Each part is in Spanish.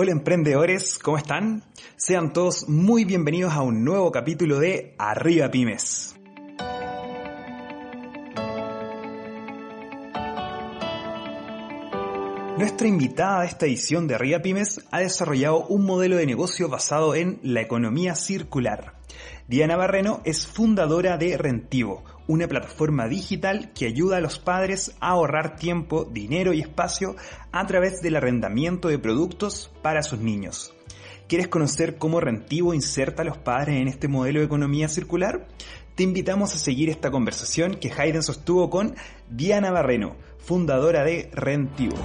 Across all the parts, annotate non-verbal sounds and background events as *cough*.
Hola emprendedores, ¿cómo están? Sean todos muy bienvenidos a un nuevo capítulo de Arriba Pymes. Nuestra invitada de esta edición de Arriba Pymes ha desarrollado un modelo de negocio basado en la economía circular. Diana Barreno es fundadora de Rentivo, una plataforma digital que ayuda a los padres a ahorrar tiempo, dinero y espacio a través del arrendamiento de productos para sus niños. ¿Quieres conocer cómo Rentivo inserta a los padres en este modelo de economía circular? Te invitamos a seguir esta conversación que Hayden sostuvo con Diana Barreno, fundadora de Rentivo.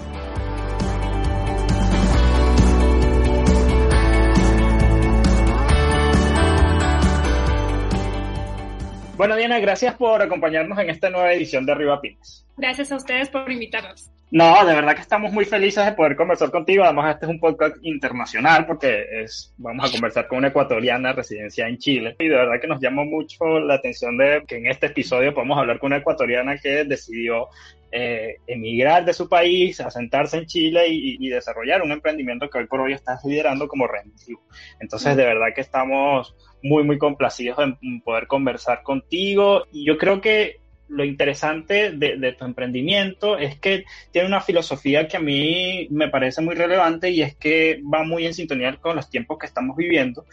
Bueno, Diana, gracias por acompañarnos en esta nueva edición de Arriba Pymes. Gracias a ustedes por invitarnos. No, de verdad que estamos muy felices de poder conversar contigo. Además, este es un podcast internacional porque es, vamos a conversar con una ecuatoriana residencia en Chile. Y de verdad que nos llama mucho la atención de que en este episodio podemos hablar con una ecuatoriana que decidió eh, emigrar de su país, asentarse en Chile y, desarrollar un emprendimiento que hoy por hoy está liderando como Rentivo. Entonces, de verdad que estamos muy, muy complacidos en poder conversar contigo. Y yo creo que lo interesante de, tu emprendimiento es que tiene una filosofía que a mí me parece muy relevante y es que va muy en sintonía con los tiempos que estamos viviendo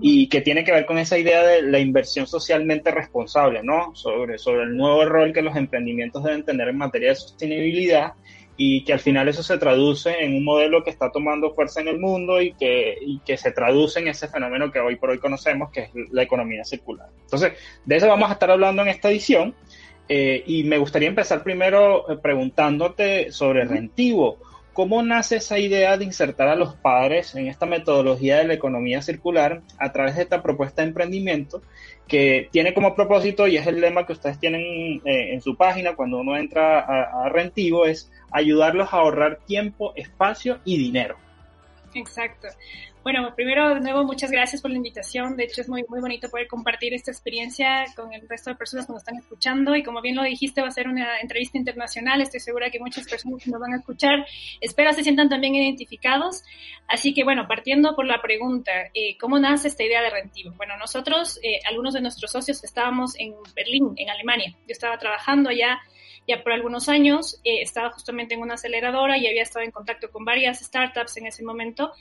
y que tiene que ver con esa idea de la inversión socialmente responsable, ¿no? Sobre, sobre el nuevo rol que los emprendimientos deben tener en materia de sostenibilidad y que al final eso se traduce en un modelo que está tomando fuerza en el mundo y que, y que se traduce en ese fenómeno que hoy por hoy conocemos, que es la economía circular. Entonces, de eso vamos a estar hablando en esta edición. Eh, y me gustaría empezar primero eh, preguntándote sobre Rentivo. ¿Cómo nace esa idea de insertar a los padres en esta metodología de la economía circular a través de esta propuesta de emprendimiento que tiene como propósito, y es el lema que ustedes tienen eh, en su página cuando uno entra a, a Rentivo, es ayudarlos a ahorrar tiempo, espacio y dinero? Exacto. Bueno, primero, de nuevo, muchas gracias por la invitación. De hecho, es muy, muy bonito poder compartir esta experiencia con el resto de personas que nos están escuchando. Y como bien lo dijiste, va a ser una entrevista internacional. Estoy segura que muchas personas nos van a escuchar, espero se sientan también identificados. Así que, bueno, partiendo por la pregunta, eh, ¿cómo nace esta idea de Rentivo? Bueno, nosotros, eh, algunos de nuestros socios, estábamos en Berlín, en Alemania. Yo estaba trabajando allá ya por algunos años, eh, estaba justamente en una aceleradora y había estado en contacto con varias startups en ese momento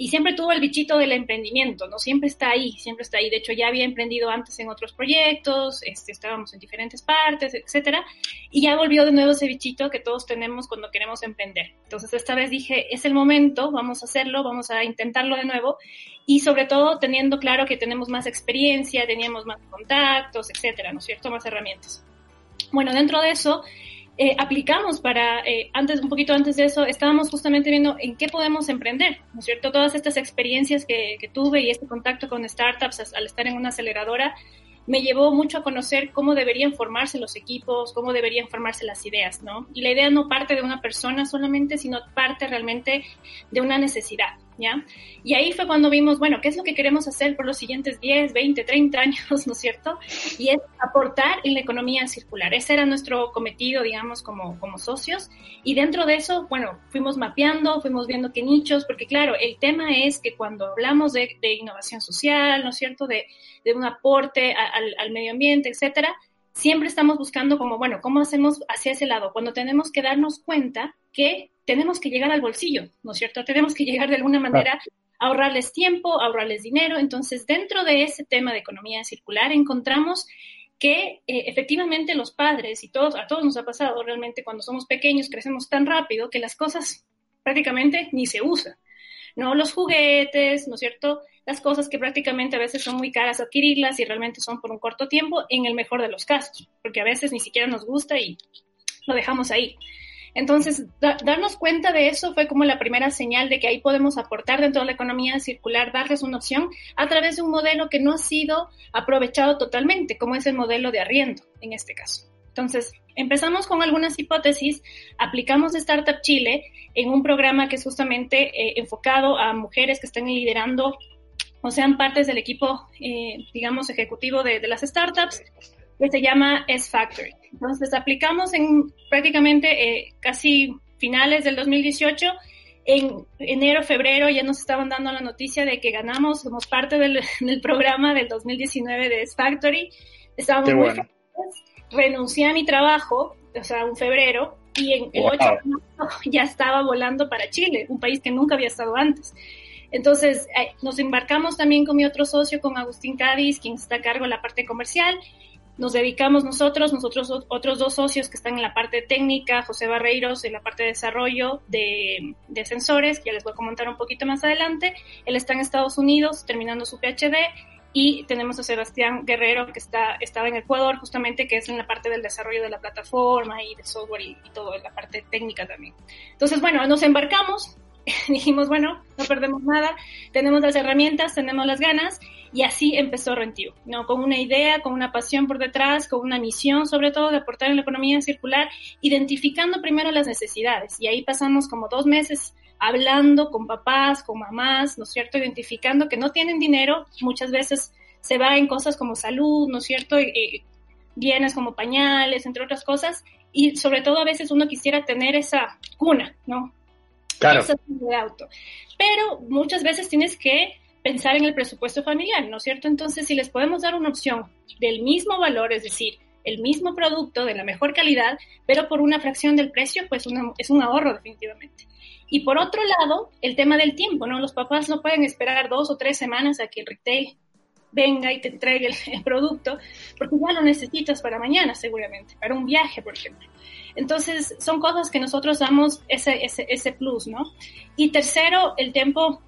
y siempre tuvo el bichito del emprendimiento, ¿no? Siempre está ahí, siempre está ahí. De hecho, ya había emprendido antes en otros proyectos, este, estábamos en diferentes partes, etcétera, y ya volvió de nuevo ese bichito que todos tenemos cuando queremos emprender. Entonces, esta vez dije, es el momento, vamos a hacerlo, vamos a intentarlo de nuevo, y sobre todo teniendo claro que tenemos más experiencia, teníamos más contactos, etcétera, ¿no es cierto? Más herramientas. Bueno, dentro de eso, eh, aplicamos para, eh, antes, un poquito antes de eso, estábamos justamente viendo en qué podemos emprender, ¿no cierto? Todas estas experiencias que, que tuve y este contacto con startups al estar en una aceleradora, me llevó mucho a conocer cómo deberían formarse los equipos, cómo deberían formarse las ideas, ¿no? Y la idea no parte de una persona solamente, sino parte realmente de una necesidad. Y ahí fue cuando vimos, bueno, ¿qué es lo que queremos hacer por los siguientes 10, 20, 30 años, *laughs* ¿no es cierto? Y es aportar en la economía circular. Ese era nuestro cometido, digamos, como, como socios. Y dentro de eso, bueno, fuimos mapeando, fuimos viendo qué nichos, porque claro, el tema es que cuando hablamos de, innovación social, ¿no es cierto?, de, un aporte al, al medio ambiente, etcétera, siempre estamos buscando como, bueno, ¿cómo hacemos hacia ese lado? Cuando tenemos que darnos cuenta que tenemos que llegar al bolsillo, ¿no es cierto? Tenemos que llegar de alguna manera a ahorrarles tiempo, ahorrarles dinero. Entonces, dentro de ese tema de economía circular, encontramos que eh, efectivamente los padres y todos, a todos nos ha pasado realmente cuando somos pequeños, crecemos tan rápido que las cosas prácticamente ni se usan. ¿no? Los juguetes, ¿no es cierto? Las cosas que prácticamente a veces son muy caras adquirirlas y realmente son por un corto tiempo, en el mejor de los casos, porque a veces ni siquiera nos gusta y lo dejamos ahí. Entonces, darnos cuenta de eso fue como la primera señal de que ahí podemos aportar dentro de la economía circular, darles una opción a través de un modelo que no ha sido aprovechado totalmente, como es el modelo de arriendo en este caso. Entonces, empezamos con algunas hipótesis, aplicamos Startup Chile en un programa que es justamente eh, enfocado a mujeres que están liderando o sean partes del equipo, eh, digamos, ejecutivo de, de las startups que se llama S-Factory. Entonces, aplicamos en prácticamente eh, casi finales del 2018. En enero, febrero ya nos estaban dando la noticia de que ganamos, somos parte del, *laughs* programa del 2019 de S-Factory. Estábamos muy felices. Renuncié a mi trabajo, o sea, un febrero, y en el 8 de marzo *laughs* ya estaba volando para Chile, un país que nunca había estado antes. Entonces, eh, nos embarcamos también con mi otro socio, con Agustín Cádiz, quien está a cargo de la parte comercial, nos dedicamos nosotros, nosotros otros dos socios que están en la parte técnica, José Barreiros en la parte de desarrollo de, sensores, que ya les voy a comentar un poquito más adelante. Él está en Estados Unidos terminando su PhD y tenemos a Sebastián Guerrero que está, estaba en Ecuador justamente que es en la parte del desarrollo de la plataforma y del software y, y todo, en la parte técnica también. Entonces, bueno, nos embarcamos, *laughs* dijimos, bueno, no perdemos nada, tenemos las herramientas, tenemos las ganas, y así empezó Rentivo, ¿no? Con una idea, con una pasión por detrás, con una misión, sobre todo, de aportar en la economía circular, identificando primero las necesidades. Y ahí pasamos como dos meses hablando con papás, con mamás, ¿no es cierto? Identificando que no tienen dinero, muchas veces se va en cosas como salud, ¿no es cierto? Eh, bienes como pañales, entre otras cosas, y sobre todo a veces uno quisiera tener esa cuna, ¿no? Claro. de auto. Pero muchas veces tienes que pensar en el presupuesto familiar, ¿no es cierto? Entonces, si les podemos dar una opción del mismo valor, es decir, el mismo producto de la mejor calidad, pero por una fracción del precio, pues es un ahorro definitivamente. Y por otro lado, el tema del tiempo, ¿no? Los papás no pueden esperar dos o tres semanas a que el retail venga y te entregue el, producto, porque ya lo necesitas para mañana seguramente, para un viaje, por ejemplo. Entonces, son cosas que nosotros damos ese, ese, ese plus, ¿no? Y tercero, el tiempo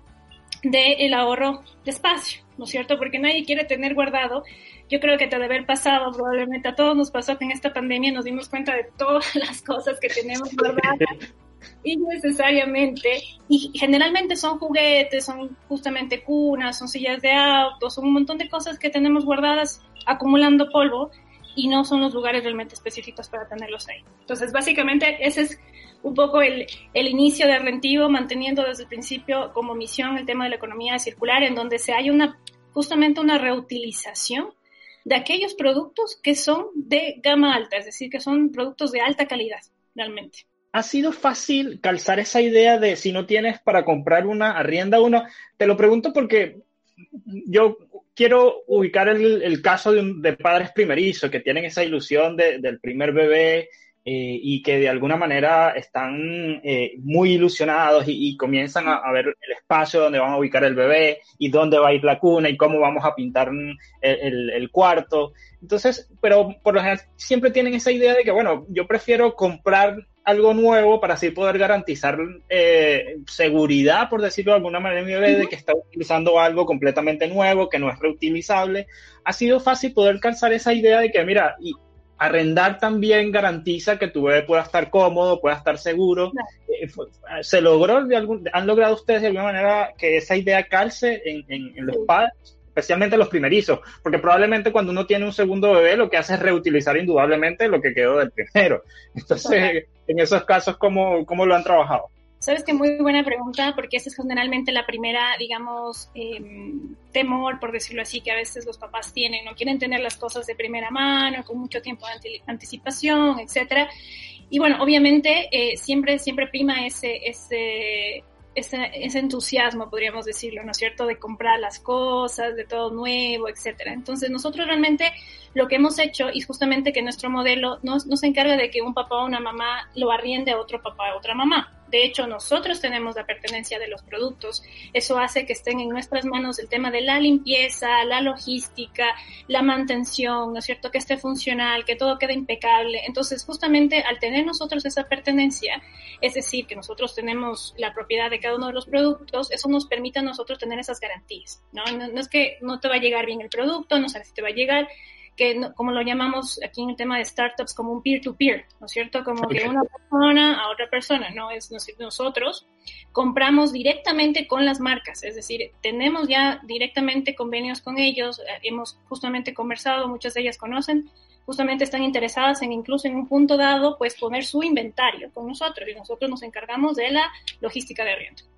del ahorro de espacio, ¿no es cierto? Porque nadie quiere tener guardado. Yo creo que te debe haber pasado, probablemente a todos nos pasó que en esta pandemia nos dimos cuenta de todas *laughs* las cosas que tenemos guardadas *laughs* innecesariamente. Y generalmente son juguetes, son justamente cunas, son sillas de auto, son un montón de cosas que tenemos guardadas acumulando polvo y no son los lugares realmente específicos para tenerlos ahí. Entonces, básicamente, ese es un poco el, el inicio de Rentivo, manteniendo desde el principio como misión el tema de la economía circular, en donde se hay una, justamente una reutilización de aquellos productos que son de gama alta, es decir, que son productos de alta calidad, realmente. ¿Ha sido fácil calzar esa idea de si no tienes para comprar una, arrienda uno? Te lo pregunto porque yo quiero ubicar el, caso de, padres primerizos que tienen esa ilusión del primer bebé eh, y que de alguna manera están eh, muy ilusionados y, comienzan a, ver el espacio donde van a ubicar el bebé y dónde va a ir la cuna y cómo vamos a pintar el, cuarto. Entonces, pero por lo general siempre tienen esa idea de que, bueno, yo prefiero comprar algo nuevo para así poder garantizar eh, seguridad, por decirlo de alguna manera, mi bebé, de que está utilizando algo completamente nuevo, que no es reutilizable. Ha sido fácil poder calzar esa idea de que, mira, y arrendar también garantiza que tu bebé pueda estar cómodo, pueda estar seguro. Eh, ¿Se logró, de algún, han logrado ustedes de alguna manera que esa idea calce en, en, los padres? Especialmente los primerizos, porque probablemente cuando uno tiene un segundo bebé lo que hace es reutilizar indudablemente lo que quedó del primero. *laughs* Entonces, en esos casos, ¿cómo, cómo lo han trabajado? Sabes que muy buena pregunta, porque esa es generalmente la primera, digamos, em, temor, por decirlo así, que a veces los papás tienen, no quieren tener las cosas de primera mano, con mucho tiempo de anticipación, etcétera. Y bueno, obviamente eh, siempre, siempre prima ese, ese, ese, ese, entusiasmo, podríamos decirlo, ¿no es cierto?, de comprar las cosas, de todo nuevo, etcétera. Entonces, nosotros realmente lo que hemos hecho, y justamente que nuestro modelo no, no se encarga de que un papá o una mamá lo arriende a otro papá o otra mamá. De hecho, nosotros tenemos la pertenencia de los productos. Eso hace que estén en nuestras manos el tema de la limpieza, la logística, la mantención, ¿no es cierto? Que esté funcional, que todo quede impecable. Entonces, justamente al tener nosotros esa pertenencia, es decir, que nosotros tenemos la propiedad de cada uno de los productos, eso nos permite a nosotros tener esas garantías, ¿no? No, no es que no te va a llegar bien el producto, no sabes si te va a llegar, que como lo llamamos aquí en el tema de startups como un peer-to-peer, ¿no es cierto? Como que una persona a otra persona, no es nosotros compramos directamente con las marcas, es decir, tenemos ya directamente convenios con ellos, eh, hemos justamente conversado, muchas de ellas conocen, justamente están interesadas en incluso en un punto dado, pues poner su inventario con nosotros y nosotros nos encargamos de la logística de arriendo.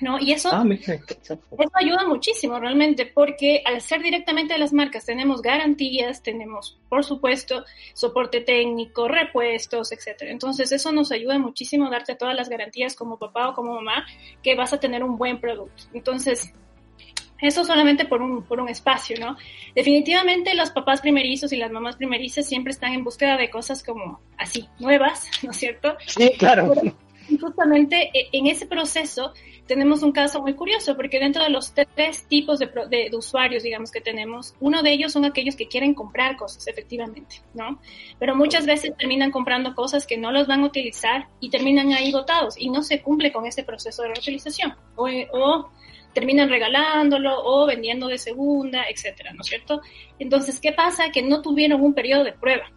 ¿No? Y eso, ah, eso ayuda muchísimo realmente porque al ser directamente de las marcas tenemos garantías, tenemos por supuesto soporte técnico, repuestos, etcétera. Entonces eso nos ayuda muchísimo a darte todas las garantías como papá o como mamá que vas a tener un buen producto. Entonces eso solamente por un, por un espacio, ¿no? Definitivamente los papás primerizos y las mamás primerizas siempre están en búsqueda de cosas como así, nuevas, ¿no es cierto? Sí, claro. Justamente e, en ese proceso tenemos un caso muy curioso, porque dentro de los tres tipos de, de, usuarios, digamos, que tenemos, uno de ellos son aquellos que quieren comprar cosas, efectivamente, ¿no? Pero muchas veces terminan comprando cosas que no los van a utilizar y terminan ahí botados y no se cumple con ese proceso de reutilización. O, o terminan regalándolo o vendiendo de segunda, etcétera, ¿no es cierto? Entonces, ¿qué pasa? Que no tuvieron un periodo de prueba.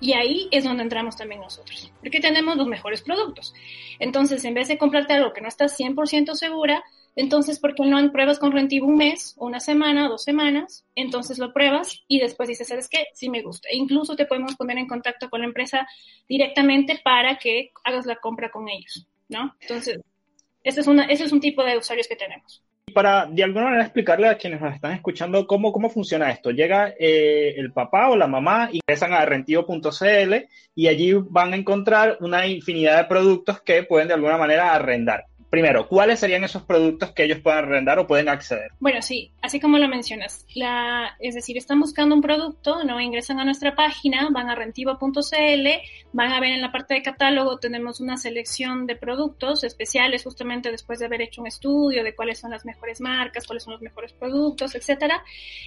Y ahí es donde entramos también nosotros, porque tenemos los mejores productos. Entonces, en vez de comprarte algo que no estás 100% segura, entonces, ¿por qué no pruebas con Rentivo un mes, una semana, dos semanas? Entonces lo pruebas y después dices, ¿sabes qué? Sí me gusta. E incluso te podemos poner en contacto con la empresa directamente para que hagas la compra con ellos, ¿no? Entonces, ese es, una, ese es un tipo de usuarios que tenemos para de alguna manera explicarle a quienes nos están escuchando cómo, cómo funciona esto. Llega eh, el papá o la mamá, ingresan a rentivo.cl y allí van a encontrar una infinidad de productos que pueden de alguna manera arrendar primero, ¿cuáles serían esos productos que ellos puedan arrendar o pueden acceder? Bueno, sí, así como lo mencionas. La, es decir, están buscando un producto, no ingresan a nuestra página, van a rentivo.cl, van a ver en la parte de catálogo, tenemos una selección de productos especiales justamente después de haber hecho un estudio de cuáles son las mejores marcas, cuáles son los mejores productos, etcétera.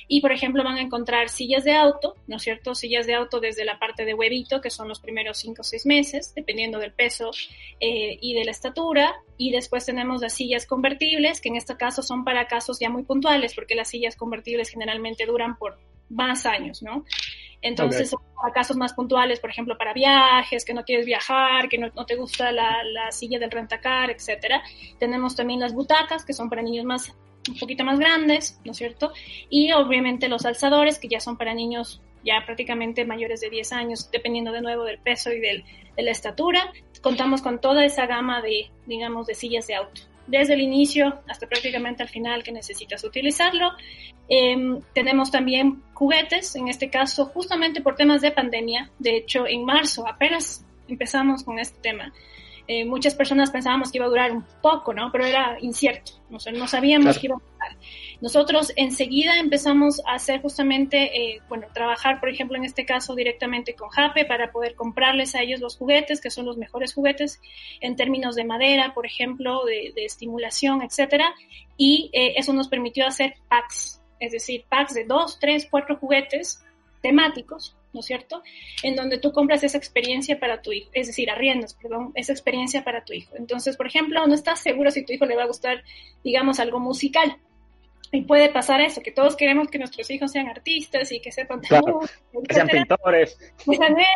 Y, por ejemplo, van a encontrar sillas de auto, ¿no es cierto? Sillas de auto desde la parte de huevito, que son los primeros cinco o seis meses, dependiendo del peso eh, y de la estatura, y después tenemos las sillas convertibles, que en este caso son para casos ya muy puntuales, porque las sillas convertibles generalmente duran por más años, ¿no? Entonces, para casos más puntuales, por ejemplo, para viajes, que no quieres viajar, que no, te gusta la, la, silla del rentacar, etcétera. Tenemos también las butacas, que son para niños más, un poquito más grandes, ¿no es cierto? Y obviamente los alzadores, que ya son para niños ya prácticamente mayores de 10 años, dependiendo de nuevo del peso y del, de la estatura. Contamos con toda esa gama de, digamos, de sillas de auto, desde el inicio hasta prácticamente al final que necesitas utilizarlo. Em, tenemos también juguetes, en este caso justamente por temas de pandemia. De hecho, en marzo apenas empezamos con este tema. Eh, muchas personas pensábamos que iba a durar un poco, ¿no? Pero era incierto, no, no sabíamos que iba a durar. Nosotros enseguida empezamos a hacer justamente, eh, bueno, trabajar, por ejemplo, en este caso directamente con Jape para poder comprarles a ellos los juguetes, que son los mejores juguetes en términos de madera, por ejemplo, de, estimulación, etcétera. Y eh, eso nos permitió hacer packs, es decir, packs de dos, tres, cuatro juguetes temáticos ¿no es cierto? En donde tú compras esa experiencia para tu hijo, es decir, arriendas, perdón, esa experiencia para tu hijo. Entonces, por ejemplo, no estás seguro si tu hijo le va a gustar, digamos, algo musical. Y puede pasar eso, que todos queremos que nuestros hijos sean artistas y que sepan claro, que sean pintores.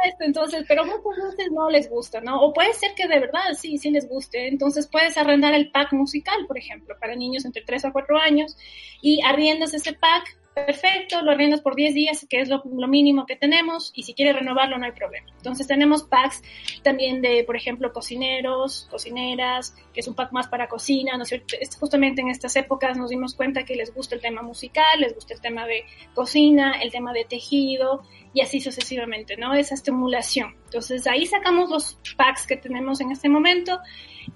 esto, entonces, pero muchas veces no les gusta, ¿no? O puede ser que de verdad sí, sí les guste. Entonces puedes arrendar el pack musical, por ejemplo, para niños entre 3 a 4 años y arriendas ese pack perfecto, lo arriendas por 10 días, que es lo, mínimo que tenemos, y si quieres renovarlo no hay problema. Entonces tenemos packs también de, por ejemplo, cocineros, cocineras, que es un pack más para cocina, ¿no es cierto? Justamente en estas épocas nos dimos cuenta que les gusta el tema musical, les gusta el tema de cocina, el tema de tejido, y así sucesivamente, ¿no? Esa estimulación. Entonces ahí sacamos los packs que tenemos en este momento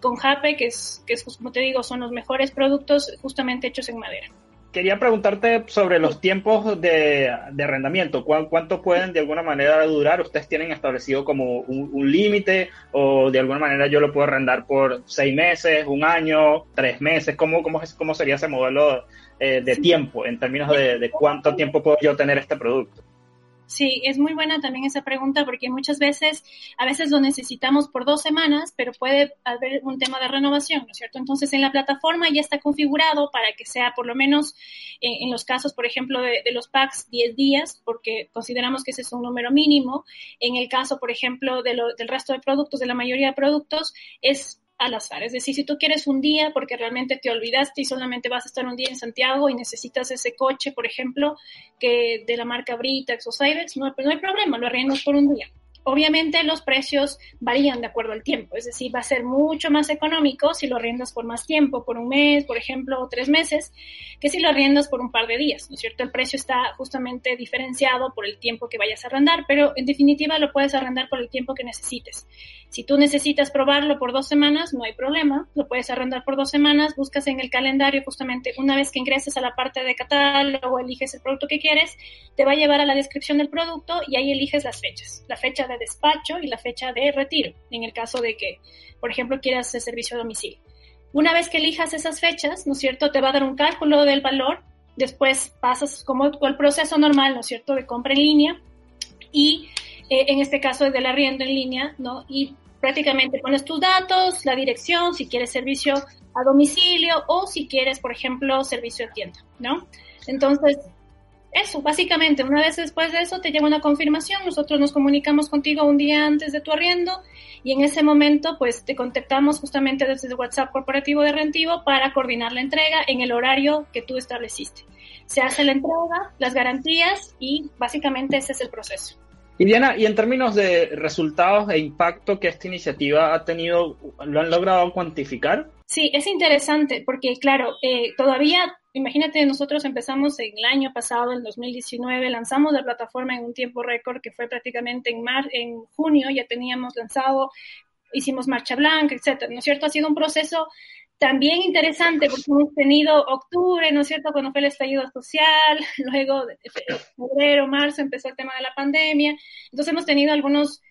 con Jape, que es, que es, como te digo, son los mejores productos justamente hechos en madera quería preguntarte sobre los tiempos de, arrendamiento. ¿Cuánto pueden de alguna manera durar? ¿Ustedes tienen establecido como un, límite o de alguna manera yo lo puedo arrendar por seis meses, un año, tres meses? ¿Cómo, cómo, cómo sería ese modelo eh, de tiempo en términos de, de, cuánto tiempo puedo yo tener este producto? Sí, es muy buena también esa pregunta porque muchas veces, a veces lo necesitamos por dos semanas, pero puede haber un tema de renovación, ¿no es cierto? Entonces, en la plataforma ya está configurado para que sea por lo menos eh, en los casos, por ejemplo, de, los packs 10 días, porque consideramos que ese es un número mínimo. En el caso, por ejemplo, de del resto de productos, de la mayoría de productos, es al azar. Es decir, si tú quieres un día porque realmente te olvidaste y solamente vas a estar un día en Santiago y necesitas ese coche, por ejemplo, que de la marca Britax o Cybex, no, no hay problema, lo arriendas por un día. Obviamente los precios varían de acuerdo al tiempo, es decir, va a ser mucho más económico si lo arriendas por más tiempo, por un mes, por ejemplo, o tres meses, que si lo arriendas por un par de días, ¿no es cierto? El precio está justamente diferenciado por el tiempo que vayas a arrendar, pero en definitiva lo puedes arrendar por el tiempo que necesites. Si tú necesitas probarlo por dos semanas, no hay problema, lo puedes arrendar por dos semanas, buscas en el calendario justamente una vez que ingreses a la parte de catálogo, eliges el producto que quieres, te va a llevar a la descripción del producto y ahí eliges las fechas, la fecha de despacho y la fecha de retiro, en el caso de que, por ejemplo, quieras el servicio a domicilio. Una vez que elijas esas fechas, ¿no es cierto? Te va a dar un cálculo del valor, después pasas como el proceso normal, ¿no es cierto?, de compra en línea y eh, en este caso del arriendo en línea, ¿no? Y prácticamente pones tus datos, la dirección, si quieres servicio a domicilio o si quieres, por ejemplo, servicio a tienda, ¿no? Entonces, eso, básicamente, una vez después de eso te llega una confirmación, nosotros nos comunicamos contigo un día antes de tu arriendo y en ese momento pues te contactamos justamente desde el WhatsApp corporativo de Rentivo para coordinar la entrega en el horario que tú estableciste. Se hace la entrega, las garantías y básicamente ese es el proceso. Y Diana, y en términos de resultados e impacto que esta iniciativa ha tenido, ¿lo han logrado cuantificar? Sí, es interesante porque, claro, eh, todavía, imagínate, nosotros empezamos en el año pasado, en 2019, lanzamos la plataforma en un tiempo récord que fue prácticamente en, mar, en junio, ya teníamos lanzado, hicimos marcha blanca, etcétera, ¿no es cierto? Ha sido un proceso también interesante porque hemos tenido octubre, ¿no es cierto?, cuando fue el estallido social, *laughs* luego febrero, marzo empezó el tema de la pandemia, entonces hemos tenido algunos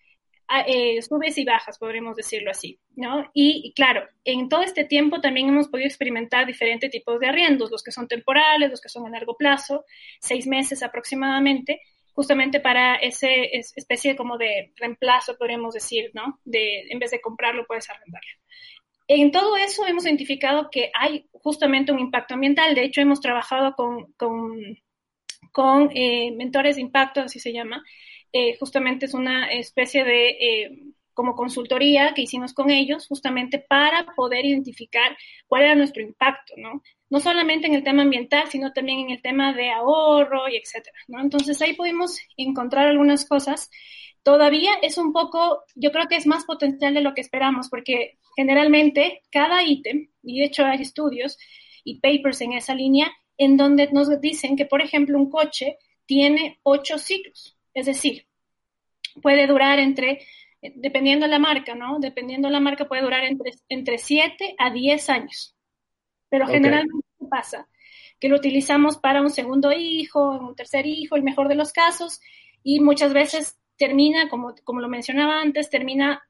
eh, subes y bajas, podríamos decirlo así, ¿no? Y, claro, en todo este tiempo también hemos podido experimentar diferentes tipos de arriendos, los que son temporales, los que son a largo plazo, seis meses aproximadamente, justamente para ese especie como de reemplazo, podríamos decir, ¿no? De, en vez de comprarlo, puedes arrendarlo. En todo eso hemos identificado que hay justamente un impacto ambiental. De hecho, hemos trabajado con, con, eh, mentores de impacto, así se llama. Eh, justamente es una especie de eh, como consultoría que hicimos con ellos, justamente para poder identificar cuál era nuestro impacto, ¿no? No solamente en el tema ambiental, sino también en el tema de ahorro y etcétera, ¿no? Entonces ahí pudimos encontrar algunas cosas todavía es un poco, yo creo que es más potencial de lo que esperamos, porque generalmente cada ítem, y de hecho hay estudios y papers en esa línea, en donde nos dicen que, por ejemplo, un coche tiene ocho ciclos, es decir, puede durar entre, dependiendo de la marca, ¿no? Dependiendo de la marca, puede durar entre, entre 7 a 10 años. Pero generalmente pasa que lo utilizamos para un segundo hijo, un tercer hijo, el mejor de los casos, y muchas veces termina, como, como lo mencionaba antes, termina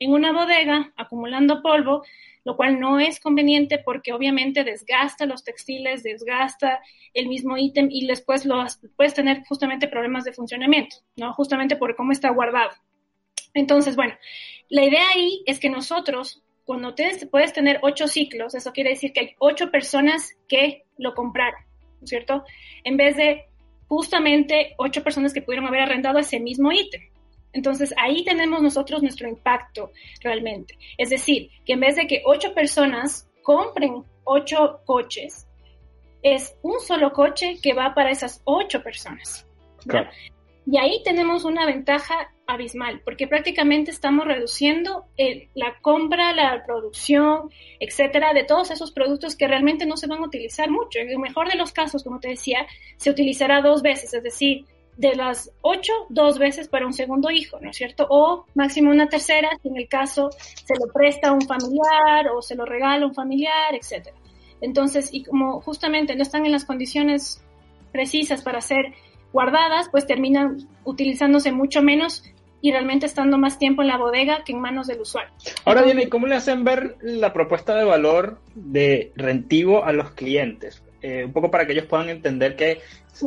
en una bodega acumulando polvo, lo cual no es conveniente porque obviamente desgasta los textiles, desgasta el mismo ítem y después los, puedes tener justamente problemas de funcionamiento, ¿no? Justamente por cómo está guardado. Entonces, bueno, la idea ahí es que nosotros, cuando puedes tener ocho ciclos, eso quiere decir que hay ocho personas que lo compraron, ¿no es cierto? En vez de justamente ocho personas que pudieron haber arrendado ese mismo ítem. Entonces ahí tenemos nosotros nuestro impacto realmente. Es decir, que en vez de que ocho personas compren ocho coches, es un solo coche que va para esas ocho personas. Y ahí tenemos una ventaja abismal, porque prácticamente estamos reduciendo la compra, la producción, etcétera, de todos esos productos que realmente no se van a utilizar mucho. En el mejor de los casos, como te decía, se utilizará dos veces, es decir, de las ocho, dos veces para un segundo hijo, ¿no es cierto? O máximo una tercera, si en el caso se lo presta a un familiar o se lo regala a un familiar, etcétera. Entonces, y como justamente no están en las condiciones precisas para ser guardadas, pues terminan utilizándose mucho menos y realmente estando más tiempo en la bodega que en manos del usuario. Ahora bien, ¿cómo le hacen ver la propuesta de valor de rentivo a los clientes? Eh, un poco para que ellos puedan entender que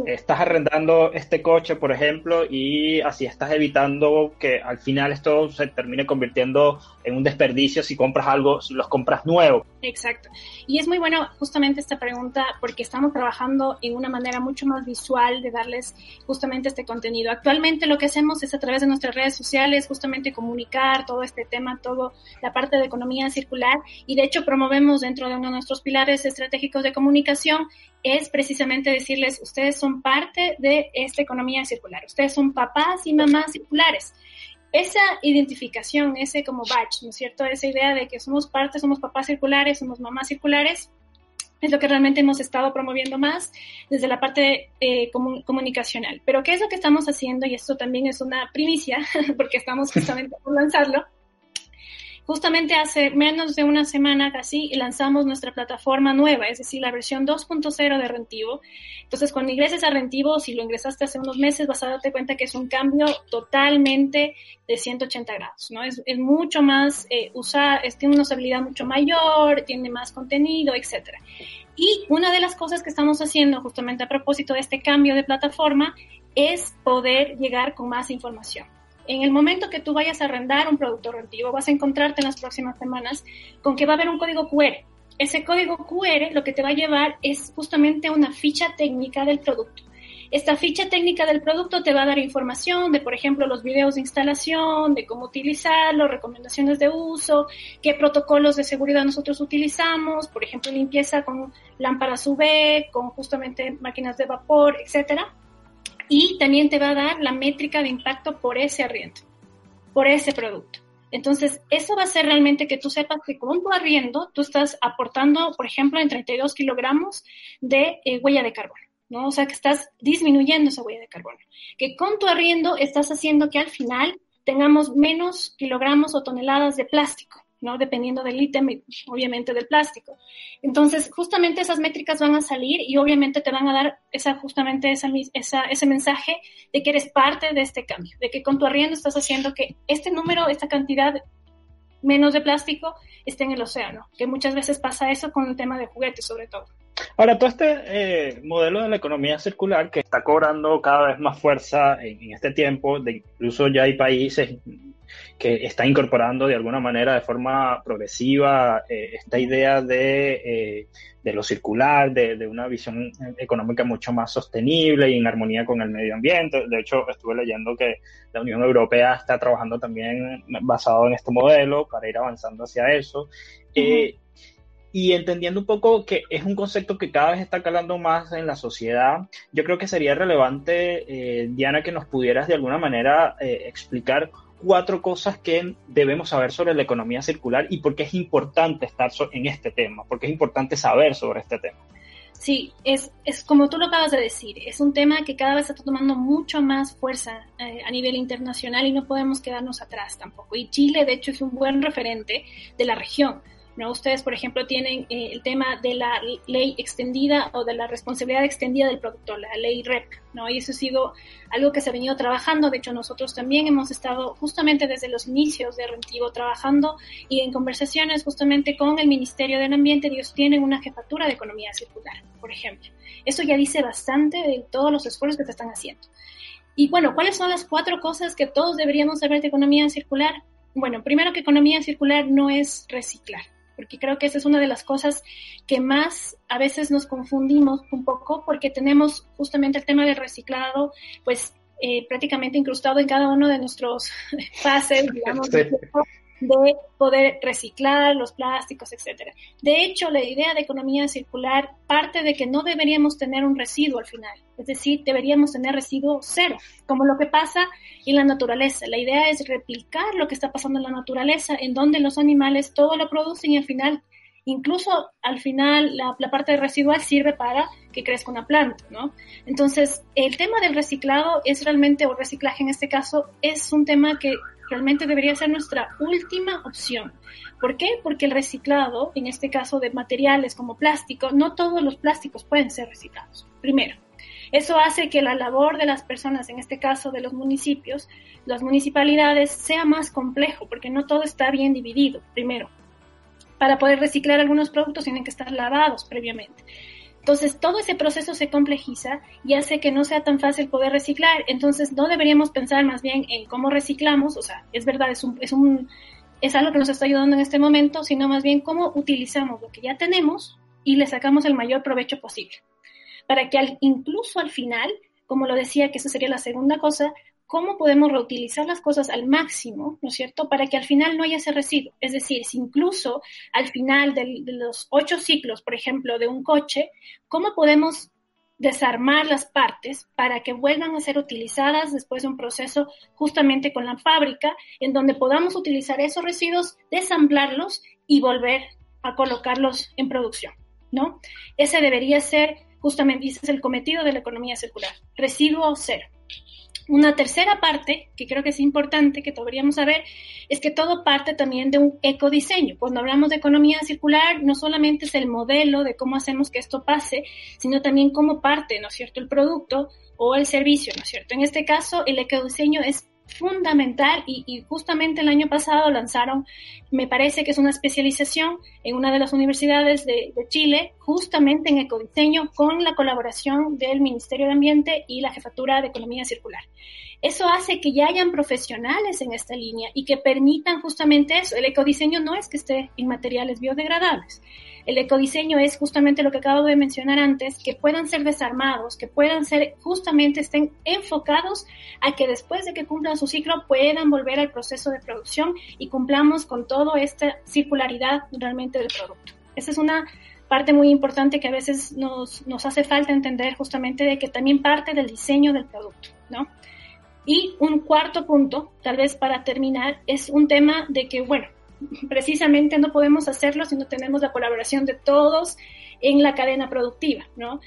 estás arrendando este coche, por ejemplo, y así estás evitando que al final esto se termine convirtiendo en un desperdicio si compras algo, si los compras nuevos. Exacto. Y es muy bueno justamente esta pregunta porque estamos trabajando en una manera mucho más visual de darles justamente este contenido. Actualmente lo que hacemos es a través de nuestras redes sociales justamente comunicar todo este tema, todo la parte de economía circular y de hecho promovemos dentro de uno de nuestros pilares estratégicos de comunicación es precisamente decirles, ustedes son parte de esta economía circular, ustedes son papás y mamás circulares esa identificación, ese como badge, ¿no es cierto? Esa idea de que somos parte, somos papás circulares, somos mamás circulares, es lo que realmente hemos estado promoviendo más desde la parte eh, comunicacional. Pero ¿qué es lo que estamos haciendo? Y esto también es una primicia, *laughs* porque estamos *laughs* justamente por lanzarlo. Justamente hace menos de una semana casi lanzamos nuestra plataforma nueva, es decir, la versión 2.0 de Rentivo. Entonces, cuando ingreses a Rentivo, si lo ingresaste hace unos meses, vas a darte cuenta que es un cambio totalmente de 180 grados, ¿no? Es, es mucho más, eh, usa, tiene una usabilidad mucho mayor, tiene más contenido, etcétera. Y una de las cosas que estamos haciendo justamente a propósito de este cambio de plataforma es poder llegar con más información. En el momento que tú vayas a arrendar un producto rentivo, vas a encontrarte en las próximas semanas con que va a haber un código QR. Ese código QR lo que te va a llevar es justamente una ficha técnica del producto. Esta ficha técnica del producto te va a dar información de, por ejemplo, los videos de instalación, de cómo utilizarlo, recomendaciones de uso, qué protocolos de seguridad nosotros utilizamos, por ejemplo, limpieza con lámparas UV, con justamente máquinas de vapor, etcétera y también te va a dar la métrica de impacto por ese arriendo, por ese producto. Entonces, eso va a ser realmente que tú sepas que con tu arriendo tú estás aportando, por ejemplo, en 32 kilogramos de eh, huella de carbono, ¿no? O sea, que estás disminuyendo esa huella de carbono. Que con tu arriendo estás haciendo que al final tengamos menos kilogramos o toneladas de plástico. ¿No? Dependiendo del ítem obviamente del plástico. Entonces, justamente esas métricas van a salir y obviamente te van a dar esa, justamente esa, ese mensaje de que eres parte de este cambio, de que con tu arriendo estás haciendo que este número, esta cantidad menos de plástico esté en el océano, que muchas veces pasa eso con el tema de juguetes sobre todo. Ahora, todo este eh, modelo de la economía circular que está cobrando cada vez más fuerza en, en este tiempo, de incluso ya hay países que está incorporando de alguna manera de forma progresiva eh, esta idea de, eh, de lo circular, de, de, una visión económica mucho más sostenible y en armonía con el medio ambiente. De hecho, estuve leyendo que la Unión Europea está trabajando también basado en este modelo para ir avanzando hacia eso. eh, y entendiendo un poco que es un concepto que cada vez está calando más en la sociedad, yo creo que sería relevante, eh, Diana, que nos pudieras de alguna manera eh, explicar cuatro cosas que debemos saber sobre la economía circular y por qué es importante estar en este tema, por qué es importante saber sobre este tema. Sí, es, es como tú lo acabas de decir, es un tema que cada vez está tomando mucho más fuerza eh, a nivel internacional y no podemos quedarnos atrás tampoco. Y Chile, de hecho, es un buen referente de la región ¿no? Ustedes, por ejemplo, tienen eh, el tema de la ley extendida o de la responsabilidad extendida del productor, la ley REP, ¿no? Y eso ha sido algo que se ha venido trabajando. De hecho, nosotros también hemos estado justamente desde los inicios de Rentivo trabajando y en conversaciones justamente con el Ministerio del Ambiente, ellos tienen una jefatura de economía circular, por ejemplo. Eso ya dice bastante de todos los esfuerzos que se están haciendo. Y bueno, ¿cuáles son las cuatro cosas que todos deberíamos saber de economía circular? Bueno, primero que economía circular no es reciclar porque creo que esa es una de las cosas que más a veces nos confundimos un poco, porque tenemos justamente el tema del reciclado, pues eh, prácticamente incrustado en cada uno de nuestros *laughs* fases, digamos, de poder reciclar los plásticos, etcétera. De hecho, la idea de economía circular parte de que no deberíamos tener un residuo al final, es decir, deberíamos tener residuo cero, como lo que pasa en la naturaleza. La idea es replicar lo que está pasando en la naturaleza, en donde los animales todo lo producen y al final incluso al final la, parte residual sirve para que crezca una planta, ¿no? Entonces, el tema del reciclado es realmente, o reciclaje en este caso, es un tema que realmente debería ser nuestra última opción. ¿Por qué? Porque el reciclado, en este caso de materiales como plástico, no todos los plásticos pueden ser reciclados. Primero, eso hace que la labor de las personas, en este caso de los municipios, las municipalidades, sea más complejo, porque no todo está bien dividido. Primero, para poder reciclar algunos productos tienen que estar lavados previamente. Entonces, todo ese proceso se complejiza y hace que no sea tan fácil poder reciclar. Entonces, no deberíamos pensar más bien en cómo reciclamos, o sea, es verdad, es, un, es, un, es algo que nos está ayudando en este momento, sino más bien cómo utilizamos lo que ya tenemos y le sacamos el mayor provecho posible. Para que incluso al final, como lo decía, que esa sería la segunda cosa, cómo podemos reutilizar las cosas al máximo, ¿no es cierto?, para que al final no haya ese residuo. Es decir, si incluso al final de, los ocho ciclos, por ejemplo, de un coche, ¿cómo podemos desarmar las partes para que vuelvan a ser utilizadas después de un proceso justamente con la fábrica, en donde podamos utilizar esos residuos, desamblarlos y volver a colocarlos en producción, ¿no? Ese debería ser justamente, ese es el cometido de la economía circular, residuo cero. Una tercera parte, que creo que es importante, que deberíamos saber, es que todo parte también de un ecodiseño. Cuando hablamos de economía circular, no solamente es el modelo de cómo hacemos que esto pase, sino también cómo parte, ¿no es cierto?, el producto o el servicio, ¿no es cierto? En este caso, el ecodiseño es fundamental y, justamente el año pasado lanzaron, me parece que es una especialización en una de las universidades de, Chile, justamente en ecodiseño con la colaboración del Ministerio de Ambiente y la Jefatura de Economía Circular. Eso hace que ya hayan profesionales en esta línea y que permitan justamente eso. El ecodiseño no es que esté en materiales biodegradables. El ecodiseño es justamente lo que acabo de mencionar antes, que puedan ser desarmados, que puedan ser justamente estén enfocados a que después de que cumplan su ciclo puedan volver al proceso de producción y cumplamos con toda esta circularidad realmente del producto. Esa es una parte muy importante que a veces nos, nos hace falta entender justamente de que también parte del diseño del producto, ¿no? Y un cuarto punto, tal vez para terminar, es un tema de que, bueno, precisamente no podemos hacerlo si no tenemos la colaboración de todos en la cadena productiva, ¿no?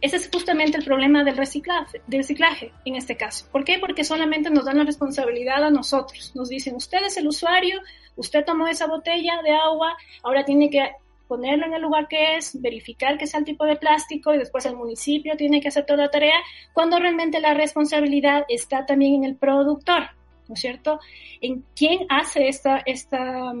ese es justamente el problema del reciclaje, del reciclaje en este caso. ¿Por qué? Porque solamente nos dan la responsabilidad a nosotros. Nos dicen, usted es el usuario, usted tomó esa botella de agua, ahora tiene que ponerlo en el lugar que es, verificar que sea el tipo de plástico y después el municipio tiene que hacer toda la tarea, cuando realmente la responsabilidad está también en el productor. ¿No es cierto? En quién hace esta, esta,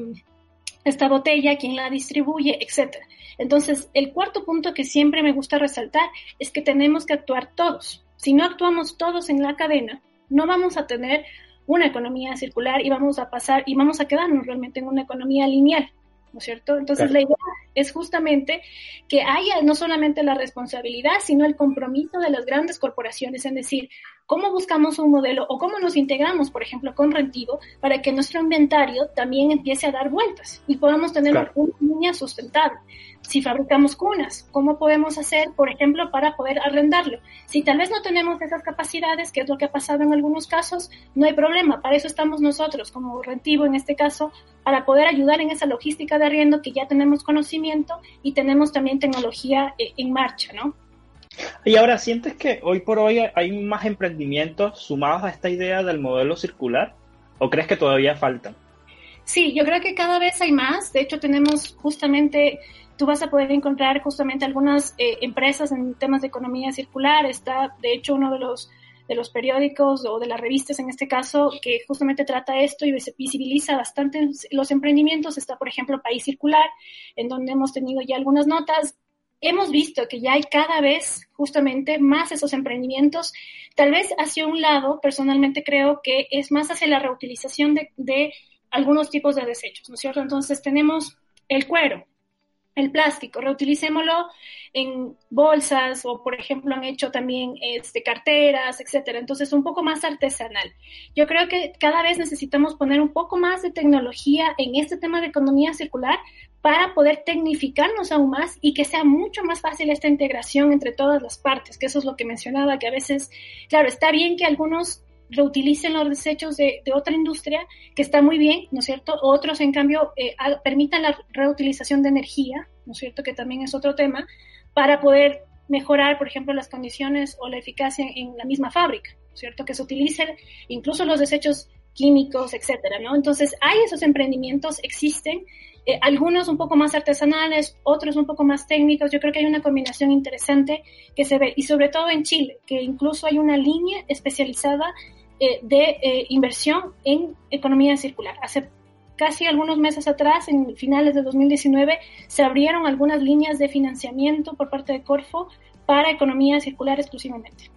esta botella, quién la distribuye, etcétera. Entonces, el cuarto punto que siempre me gusta resaltar es que tenemos que actuar todos. Si no actuamos todos en la cadena, no vamos a tener una economía circular y vamos a pasar y vamos a quedarnos realmente en una economía lineal. ¿no es cierto? Entonces la idea es justamente que haya no solamente la responsabilidad, sino el compromiso de las grandes corporaciones en decir cómo buscamos un modelo o cómo nos integramos, por ejemplo, con Rentivo, para que nuestro inventario también empiece a dar vueltas y podamos tener una línea sustentable si fabricamos cunas, ¿cómo podemos hacer, por ejemplo, para poder arrendarlo? Si tal vez no tenemos esas capacidades, que es lo que ha pasado en algunos casos, no hay problema. Para eso estamos nosotros, como rentivo en este caso, para poder ayudar en esa logística de arriendo que ya tenemos conocimiento y tenemos también tecnología eh, en marcha, ¿no? Y ahora, ¿sientes que hoy por hoy hay más emprendimientos sumados a esta idea del modelo circular? ¿O crees que todavía faltan? Sí, yo creo que cada vez hay más. De hecho, tenemos justamente tú vas a poder encontrar justamente algunas eh, empresas en temas de economía circular. Está, de hecho, uno de los, de los periódicos o de las revistas en este caso que justamente trata esto y visibiliza bastante los emprendimientos. Está, por ejemplo, País Circular, en donde hemos tenido ya algunas notas. Hemos visto que ya hay cada vez justamente más esos emprendimientos, tal vez hacia un lado, personalmente creo que es más hacia la reutilización de, algunos tipos de desechos, ¿no es cierto? Entonces tenemos el cuero, el plástico, reutilicémoslo en bolsas o, por ejemplo, han hecho también este, carteras, etcétera. Entonces, un poco más artesanal. Yo creo que cada vez necesitamos poner un poco más de tecnología en este tema de economía circular para poder tecnificarnos aún más y que sea mucho más fácil esta integración entre todas las partes, que eso es lo que mencionaba, que a veces, claro, está bien que algunos reutilicen los desechos de, otra industria, que está muy bien, ¿no es cierto? Otros, en cambio, eh, permitan la reutilización de energía, ¿no es cierto? Que también es otro tema, para poder mejorar, por ejemplo, las condiciones o la eficacia en la misma fábrica, ¿no es cierto? Que se utilicen incluso los desechos químicos, etcétera, ¿no? Entonces, hay esos emprendimientos, existen, eh, algunos un poco más artesanales, otros un poco más técnicos. Yo creo que hay una combinación interesante que se ve, y sobre todo en Chile, que incluso hay una línea especializada eh, de eh, inversión en economía circular. Hace casi algunos meses atrás, en finales de 2019, se abrieron algunas líneas de financiamiento por parte de Corfo para economía circular exclusivamente.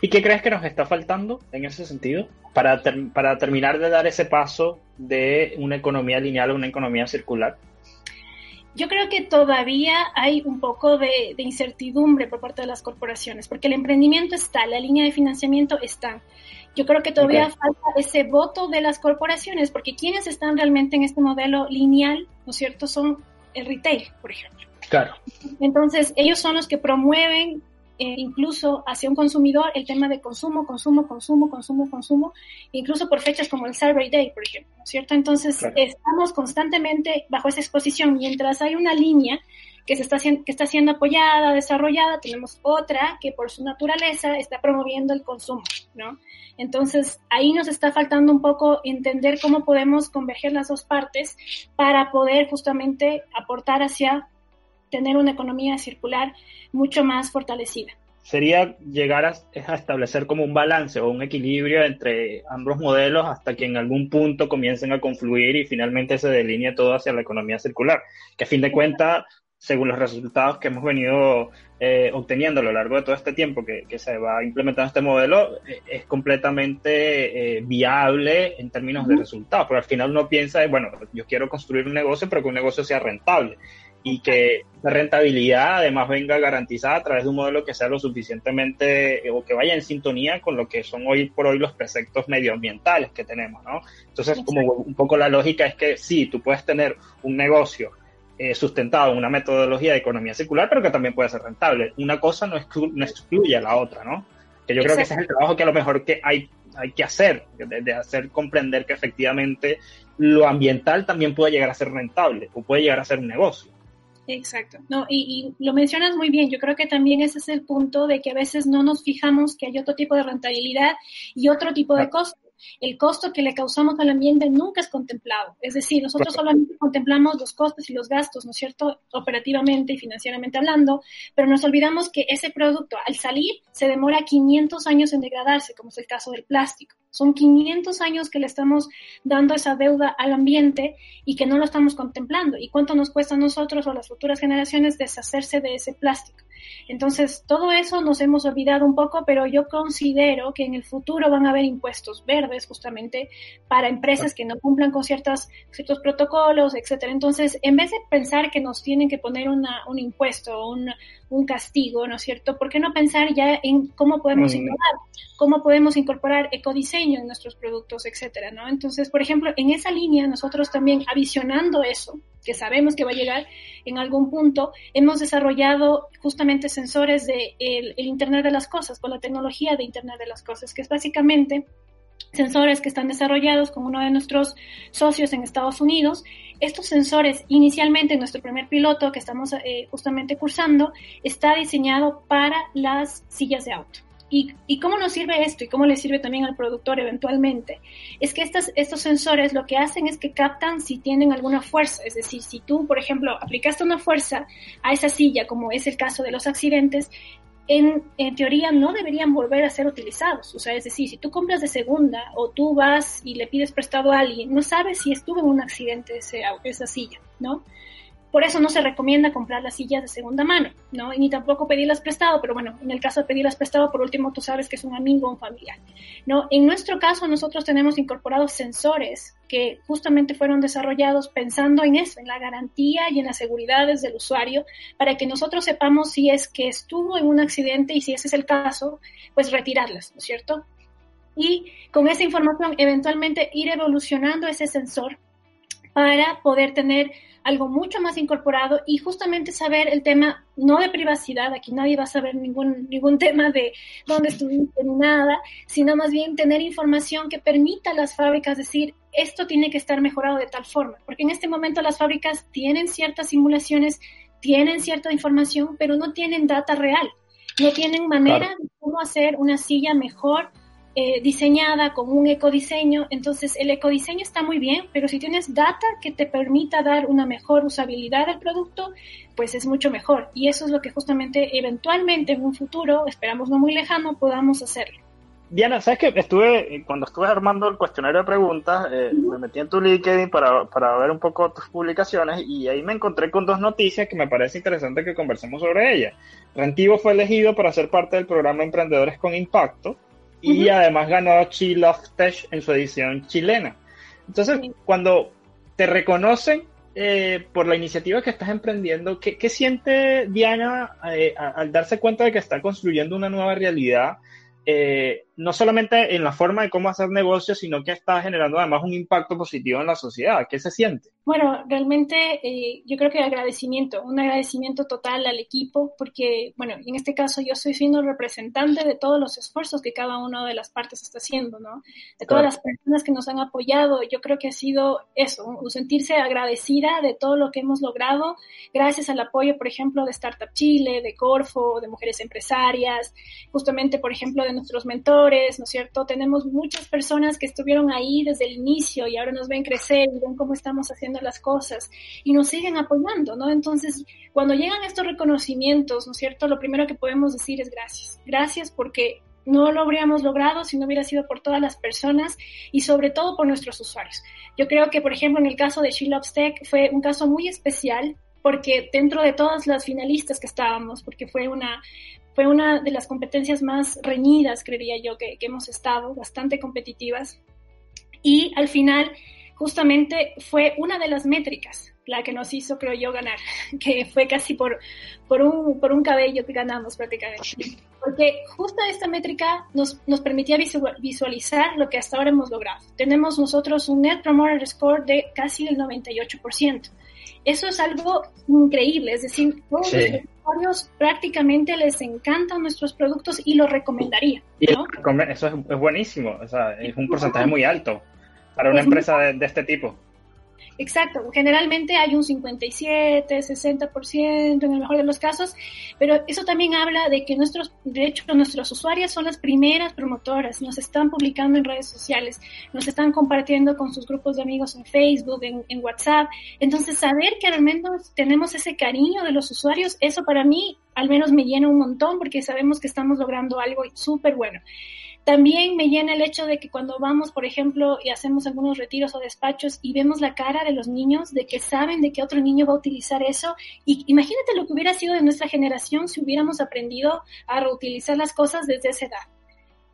¿Y qué crees que nos está faltando en ese sentido para, para terminar de dar ese paso de una economía lineal a una economía circular? Yo creo que todavía hay un poco de, incertidumbre por parte de las corporaciones, porque el emprendimiento está, la línea de financiamiento está. Yo creo que todavía falta ese voto de las corporaciones, porque quienes están realmente en este modelo lineal, ¿no es cierto?, son el retail, por ejemplo. Claro. Entonces, ellos son los que promueven eh, incluso hacia un consumidor el tema de consumo, consumo, consumo, consumo, consumo, incluso por fechas como el Cyber Day, por ejemplo, ¿no es cierto? Entonces, estamos constantemente bajo esa exposición. Mientras hay una línea que, se está, que está siendo apoyada, desarrollada, tenemos otra que por su naturaleza está promoviendo el consumo, ¿no? Entonces, ahí nos está faltando un poco entender cómo podemos converger las dos partes para poder justamente aportar hacia tener una economía circular mucho más fortalecida. Sería llegar a, establecer como un balance o un equilibrio entre ambos modelos hasta que en algún punto comiencen a confluir y finalmente se delinee todo hacia la economía circular, que a fin de cuentas, según los resultados que hemos venido eh, obteniendo a lo largo de todo este tiempo que, se va implementando este modelo, eh, es completamente eh, viable en términos de resultados, pero al final uno piensa, bueno, yo quiero construir un negocio, pero que un negocio sea rentable y que la rentabilidad además venga garantizada a través de un modelo que sea lo suficientemente eh, o que vaya en sintonía con lo que son hoy por hoy los preceptos medioambientales que tenemos, ¿no? Entonces, como un poco la lógica es que sí, tú puedes tener un negocio eh, sustentado en una metodología de economía circular, pero que también puede ser rentable. Una cosa no, excluye a la otra, ¿no? Que yo creo que ese es el trabajo que a lo mejor que hay, hay que hacer, de hacer comprender que efectivamente lo ambiental también puede llegar a ser rentable o puede llegar a ser un negocio. Exacto. No, y, lo mencionas muy bien. Yo creo que también ese es el punto de que a veces no nos fijamos que hay otro tipo de rentabilidad y otro tipo de costo el costo que le causamos al ambiente nunca es contemplado. Es decir, nosotros solamente contemplamos los costos y los gastos, ¿no es cierto?, operativamente y financieramente hablando, pero nos olvidamos que ese producto al salir se demora 500 años en degradarse, como es el caso del plástico. Son 500 años que le estamos dando esa deuda al ambiente y que no lo estamos contemplando. ¿Y cuánto nos cuesta a nosotros o a las futuras generaciones deshacerse de ese plástico? Entonces, todo eso nos hemos olvidado un poco, pero yo considero que en el futuro van a haber impuestos verdes justamente para empresas que no cumplan con ciertas, ciertos protocolos, etcétera. Entonces, en vez de pensar que nos tienen que poner una, un impuesto o un, un castigo, ¿no es cierto? ¿Por qué no pensar ya en cómo podemos innovar, cómo podemos incorporar ecodiseño en nuestros productos, etcétera, ¿no? Entonces, por ejemplo, en esa línea nosotros también avisionando eso, que sabemos que va a llegar en algún punto, hemos desarrollado justamente sensores de el, Internet de las cosas, con la tecnología de Internet de las cosas, que es básicamente sensores que están desarrollados con uno de nuestros socios en Estados Unidos. Estos sensores, inicialmente en nuestro primer piloto que estamos eh, justamente cursando, está diseñado para las sillas de auto. ¿Y, ¿Y, cómo nos sirve esto y cómo le sirve también al productor eventualmente? Es que estas, estos sensores lo que hacen es que captan si tienen alguna fuerza. Es decir, si tú, por ejemplo, aplicaste una fuerza a esa silla, como es el caso de los accidentes, en, en, teoría no deberían volver a ser utilizados. O sea, es decir, si tú compras de segunda o tú vas y le pides prestado a alguien, no sabes si estuvo en un accidente ese, esa silla, ¿no? Por eso no se recomienda comprar las sillas de segunda mano, ¿no? ni tampoco pedirlas prestado, pero bueno, en el caso de pedirlas prestado, por último, tú sabes que es un amigo o un familiar, ¿no? En nuestro caso, nosotros tenemos incorporados sensores que justamente fueron desarrollados pensando en eso, en la garantía y en las seguridades del usuario, para que nosotros sepamos si es que estuvo en un accidente y si ese es el caso, pues retirarlas, ¿no es cierto? Y con esa información, eventualmente ir evolucionando ese sensor para poder tener algo mucho más incorporado y justamente saber el tema no de privacidad, aquí nadie va a saber ningún, ningún tema de dónde estuviste ni nada, sino más bien tener información que permita a las fábricas decir, esto tiene que estar mejorado de tal forma, porque en este momento las fábricas tienen ciertas simulaciones, tienen cierta información, pero no tienen data real, no tienen manera de cómo hacer una silla mejor eh, diseñada con un ecodiseño. Entonces, el ecodiseño está muy bien, pero si tienes data que te permita dar una mejor usabilidad del producto, pues es mucho mejor. Y eso es lo que justamente eventualmente en un futuro, esperamos no muy lejano, podamos hacer. Diana, ¿sabes qué? Estuve, cuando estuve armando el cuestionario de preguntas, eh, me metí en tu LinkedIn para, para, ver un poco tus publicaciones y ahí me encontré con dos noticias que me parece interesante que conversemos sobre ellas. Rentivo fue elegido para ser parte del programa Emprendedores con Impacto y además ganó Chi Love Tech en su edición chilena. Entonces, cuando te reconocen eh, por la iniciativa que estás emprendiendo, ¿qué, qué siente Diana eh, al darse cuenta de que está construyendo una nueva realidad? Eh, no solamente en la forma de cómo hacer negocios, sino que está generando además un impacto positivo en la sociedad. ¿Qué se siente? Bueno, realmente eh, yo creo que agradecimiento, un agradecimiento total al equipo, porque, bueno, en este caso yo estoy siendo representante de todos los esfuerzos que cada una de las partes está haciendo, ¿no? De todas las personas que nos han apoyado. Yo creo que ha sido eso, un sentirse agradecida de todo lo que hemos logrado, gracias al apoyo, por ejemplo, de Startup Chile, de Corfo, de Mujeres Empresarias, justamente, por ejemplo, de nuestros mentores ¿no es cierto? Tenemos muchas personas que estuvieron ahí desde el inicio y ahora nos ven crecer y ven cómo estamos haciendo las cosas y nos siguen apoyando, ¿no? Entonces, cuando llegan estos reconocimientos, ¿no es cierto? Lo primero que podemos decir es gracias. Gracias porque no lo habríamos logrado si no hubiera sido por todas las personas y sobre todo por nuestros usuarios. Yo creo que, por ejemplo, en el caso de She Tech fue un caso muy especial porque dentro de todas las finalistas que estábamos, porque fue una, fue una de las competencias más reñidas, creería yo, que, hemos estado, bastante competitivas. Y al final, justamente fue una de las métricas la que nos hizo, creo yo, ganar, *laughs* que fue casi por, por, un, por un cabello que ganamos prácticamente. Porque justo esta métrica nos, nos permitía visualizar lo que hasta ahora hemos logrado. Tenemos nosotros un Net Promoter Score de casi el 98%. Eso es algo increíble, es decir, todos los usuarios prácticamente les encantan nuestros productos y los recomendaría. Eso es, buenísimo, o sea, es un porcentaje muy alto para una empresa de este tipo. Exacto, generalmente hay un 57, 60% en el mejor de los casos, pero eso también habla de que nuestros, de hecho, nuestros usuarios son las primeras promotoras, nos están publicando en redes sociales, nos están compartiendo con sus grupos de amigos en Facebook, en, en WhatsApp. Entonces, saber que al menos tenemos ese cariño de los usuarios, eso para mí al menos me llena un montón porque sabemos que estamos logrando algo súper bueno. También me llena el hecho de que cuando vamos, por ejemplo, y hacemos algunos retiros o despachos y vemos la cara de los niños, de que saben de que otro niño va a utilizar eso, y imagínate lo que hubiera sido de nuestra generación si hubiéramos aprendido a reutilizar las cosas desde esa edad.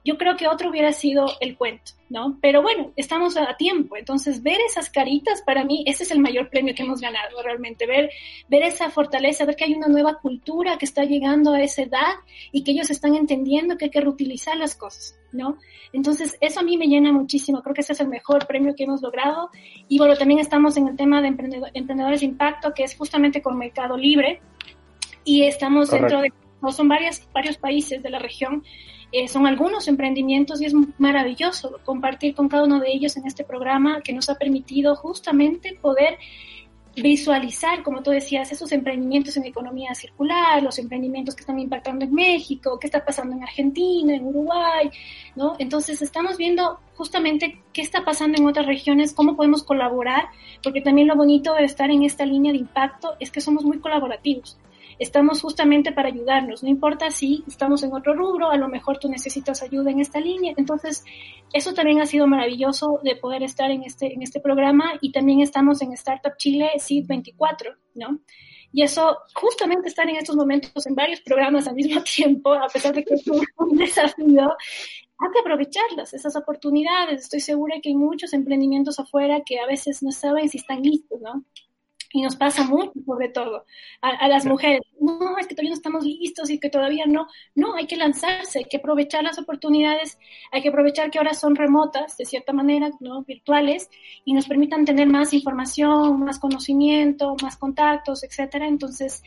Yo creo que otro hubiera sido el cuento, ¿no? Pero bueno, estamos a tiempo, entonces ver esas caritas, para mí, ese es el mayor premio que hemos ganado realmente, ver, ver esa fortaleza, ver que hay una nueva cultura que está llegando a esa edad y que ellos están entendiendo que hay que reutilizar las cosas, ¿no? Entonces, eso a mí me llena muchísimo, creo que ese es el mejor premio que hemos logrado. Y bueno, también estamos en el tema de emprendedores de impacto, que es justamente con Mercado Libre, y estamos dentro de, son varias, varios países de la región eh, son algunos emprendimientos y es maravilloso compartir con cada uno de ellos en este programa que nos ha permitido justamente poder visualizar, como tú decías, esos emprendimientos en economía circular, los emprendimientos que están impactando en México, qué está pasando en Argentina, en Uruguay, ¿no? Entonces estamos viendo justamente qué está pasando en otras regiones, cómo podemos colaborar, porque también lo bonito de estar en esta línea de impacto es que somos muy colaborativos estamos justamente para ayudarnos, no importa si estamos en otro rubro, a lo mejor tú necesitas ayuda en esta línea. Entonces, eso también ha sido maravilloso de poder estar en este, en este programa y también estamos en Startup Chile SID 24, ¿no? Y eso, justamente estar en estos momentos en varios programas al mismo *laughs* tiempo, a pesar de que es un desafío, hay que aprovecharlas, esas oportunidades. Estoy segura que hay muchos emprendimientos afuera que a veces no saben si están listos, ¿no? Y nos pasa mucho, sobre todo, a, las mujeres. No, es que todavía no estamos listos y que todavía no. No, hay que lanzarse, hay que aprovechar las oportunidades, hay que aprovechar que ahora son remotas, de cierta manera, ¿no? virtuales, y nos permitan tener más información, más conocimiento, más contactos, etcétera. Entonces,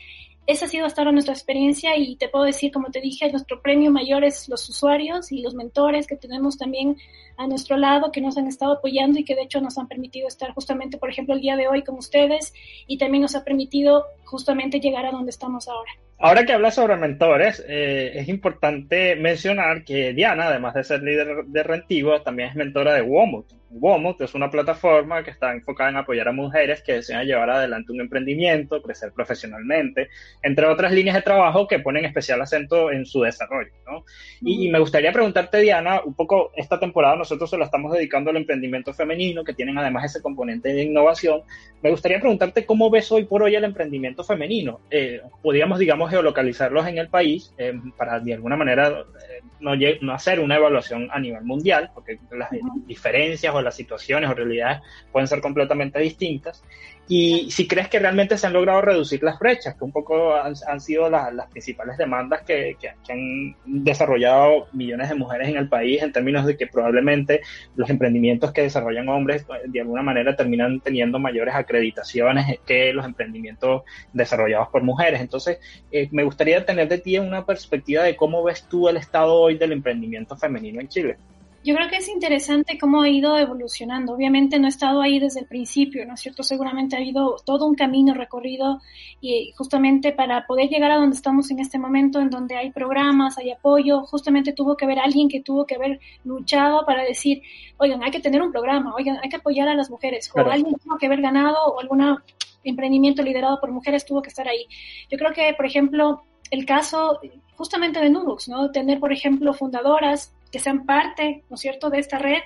esa ha sido hasta ahora nuestra experiencia y te puedo decir, como te dije, nuestro premio mayor es los usuarios y los mentores que tenemos también a nuestro lado, que nos han estado apoyando y que de hecho nos han permitido estar justamente, por ejemplo, el día de hoy con ustedes y también nos ha permitido justamente llegar a donde estamos ahora. Ahora que hablas sobre mentores, eh, es importante mencionar que Diana, además de ser líder de Rentivo, también es mentora de Womut. WOMO, que es una plataforma que está enfocada en apoyar a mujeres que desean llevar adelante un emprendimiento, crecer profesionalmente, entre otras líneas de trabajo que ponen especial acento en su desarrollo. ¿no? Y, me gustaría preguntarte, Diana, un poco, esta temporada nosotros se la estamos dedicando al emprendimiento femenino, que tienen además ese componente de innovación. Me gustaría preguntarte cómo ves hoy por hoy el emprendimiento femenino. Eh, podríamos, digamos, geolocalizarlos en el país eh, para de alguna manera eh, no, no, hacer una evaluación a nivel mundial, porque las diferencias o las situaciones o realidades pueden ser completamente distintas. Y si crees que realmente se han logrado reducir las brechas, que un poco han, sido las principales demandas que, que, han desarrollado millones de mujeres en el país, en términos de que probablemente los emprendimientos que desarrollan hombres eh, de alguna manera terminan teniendo mayores acreditaciones que los emprendimientos desarrollados por mujeres. Entonces, eh, me gustaría tener de ti una perspectiva de cómo ves tú el estado hoy del emprendimiento femenino en Chile. Yo creo que es interesante cómo ha ido evolucionando. Obviamente no he estado ahí desde el principio, ¿no es cierto? Seguramente ha habido todo un camino recorrido y justamente para poder llegar a donde estamos en este momento, en donde hay programas, hay apoyo, justamente tuvo que haber alguien que tuvo que haber luchado para decir, oigan, hay que tener un programa, oigan, hay que apoyar a las mujeres, o alguien tuvo que haber ganado o algún emprendimiento liderado por mujeres tuvo que estar ahí. Yo creo que, por ejemplo, el caso justamente de Nubux, ¿no? Tener, por ejemplo, fundadoras que sean parte, ¿no es cierto?, de esta red,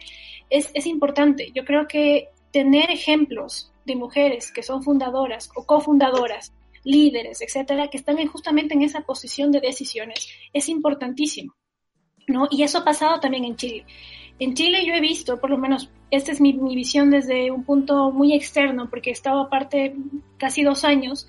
es, es importante. Yo creo que tener ejemplos de mujeres que son fundadoras o cofundadoras, líderes, etcétera, que están justamente en esa posición de decisiones, es importantísimo, ¿no? Y eso ha pasado también en Chile. En Chile yo he visto, por lo menos, esta es mi, mi visión desde un punto muy externo, porque he estado aparte casi dos años,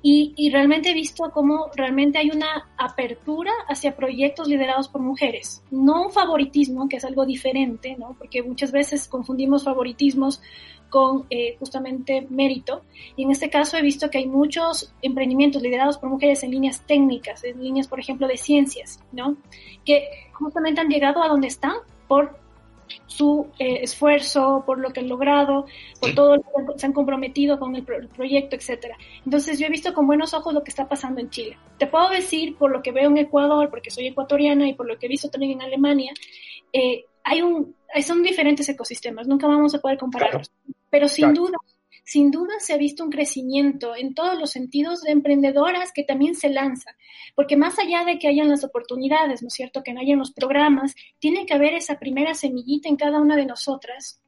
y, realmente he visto cómo realmente hay una apertura hacia proyectos liderados por mujeres. No un favoritismo, que es algo diferente, ¿no? Porque muchas veces confundimos favoritismos con eh, justamente mérito. Y en este caso he visto que hay muchos emprendimientos liderados por mujeres en líneas técnicas, en líneas, por ejemplo, de ciencias, ¿no? Que justamente han llegado a donde están por su eh, esfuerzo, por lo que han logrado, por todo lo que se han comprometido con el, proyecto, etcétera. Entonces yo he visto con buenos ojos lo que está pasando en Chile. Te puedo decir por lo que veo en Ecuador, porque soy ecuatoriana y por lo que he visto también en Alemania, eh, hay un, son diferentes ecosistemas, nunca vamos a poder compararlos, pero sin duda sin duda se ha visto un crecimiento en todos los sentidos de emprendedoras que también se lanzan, porque más allá de que hayan las oportunidades, ¿no es cierto?, que no hayan los programas, tiene que haber esa primera semillita en cada una de nosotras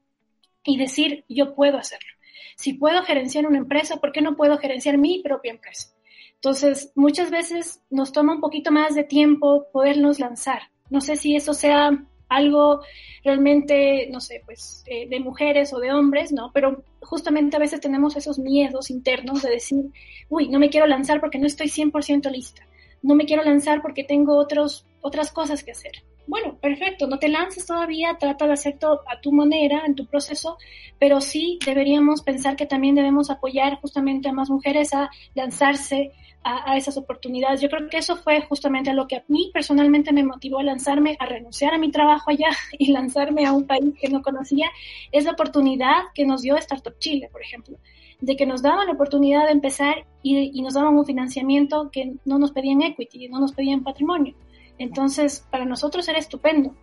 y decir, yo puedo hacerlo. Si puedo gerenciar una empresa, ¿por qué no puedo gerenciar mi propia empresa? Entonces, muchas veces nos toma un poquito más de tiempo podernos lanzar. No sé si eso sea algo realmente, no sé, pues eh, de mujeres o de hombres, ¿no? Pero justamente a veces tenemos esos miedos internos de decir, uy, no me quiero lanzar porque no estoy 100% lista, no me quiero lanzar porque tengo otros, otras cosas que hacer. Bueno, perfecto, no te lances todavía, trata de hacer todo a tu manera, en tu proceso, pero sí deberíamos pensar que también debemos apoyar justamente a más mujeres a lanzarse, a, esas oportunidades. Yo creo que eso fue justamente lo que a mí personalmente me motivó a lanzarme, a renunciar a mi trabajo allá *laughs* y lanzarme a un país que no conocía. Es la oportunidad que nos dio Startup Chile, por ejemplo, de que nos daban la oportunidad de empezar y, nos daban un financiamiento que no nos pedían equity, no nos pedían patrimonio. Entonces, para nosotros era estupendo.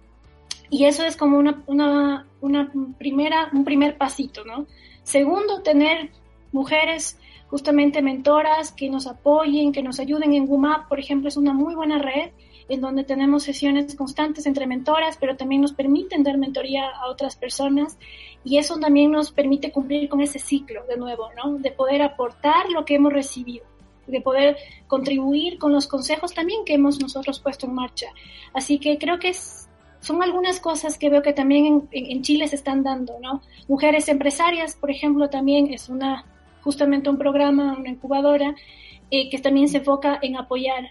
Y eso es como una, una, una primera, un primer pasito, ¿no? Segundo, tener mujeres justamente mentoras que nos apoyen, que nos ayuden en WUMAP, por ejemplo, es una muy buena red en donde tenemos sesiones constantes entre mentoras, pero también nos permiten dar mentoría a otras personas y eso también nos permite cumplir con ese ciclo de nuevo, ¿no? De poder aportar lo que hemos recibido, de poder contribuir con los consejos también que hemos nosotros puesto en marcha. Así que creo que son algunas cosas que veo que también en, en Chile se están dando, ¿no? Mujeres empresarias, por ejemplo, también es una justamente un programa, una incubadora, eh, que también se enfoca en apoyar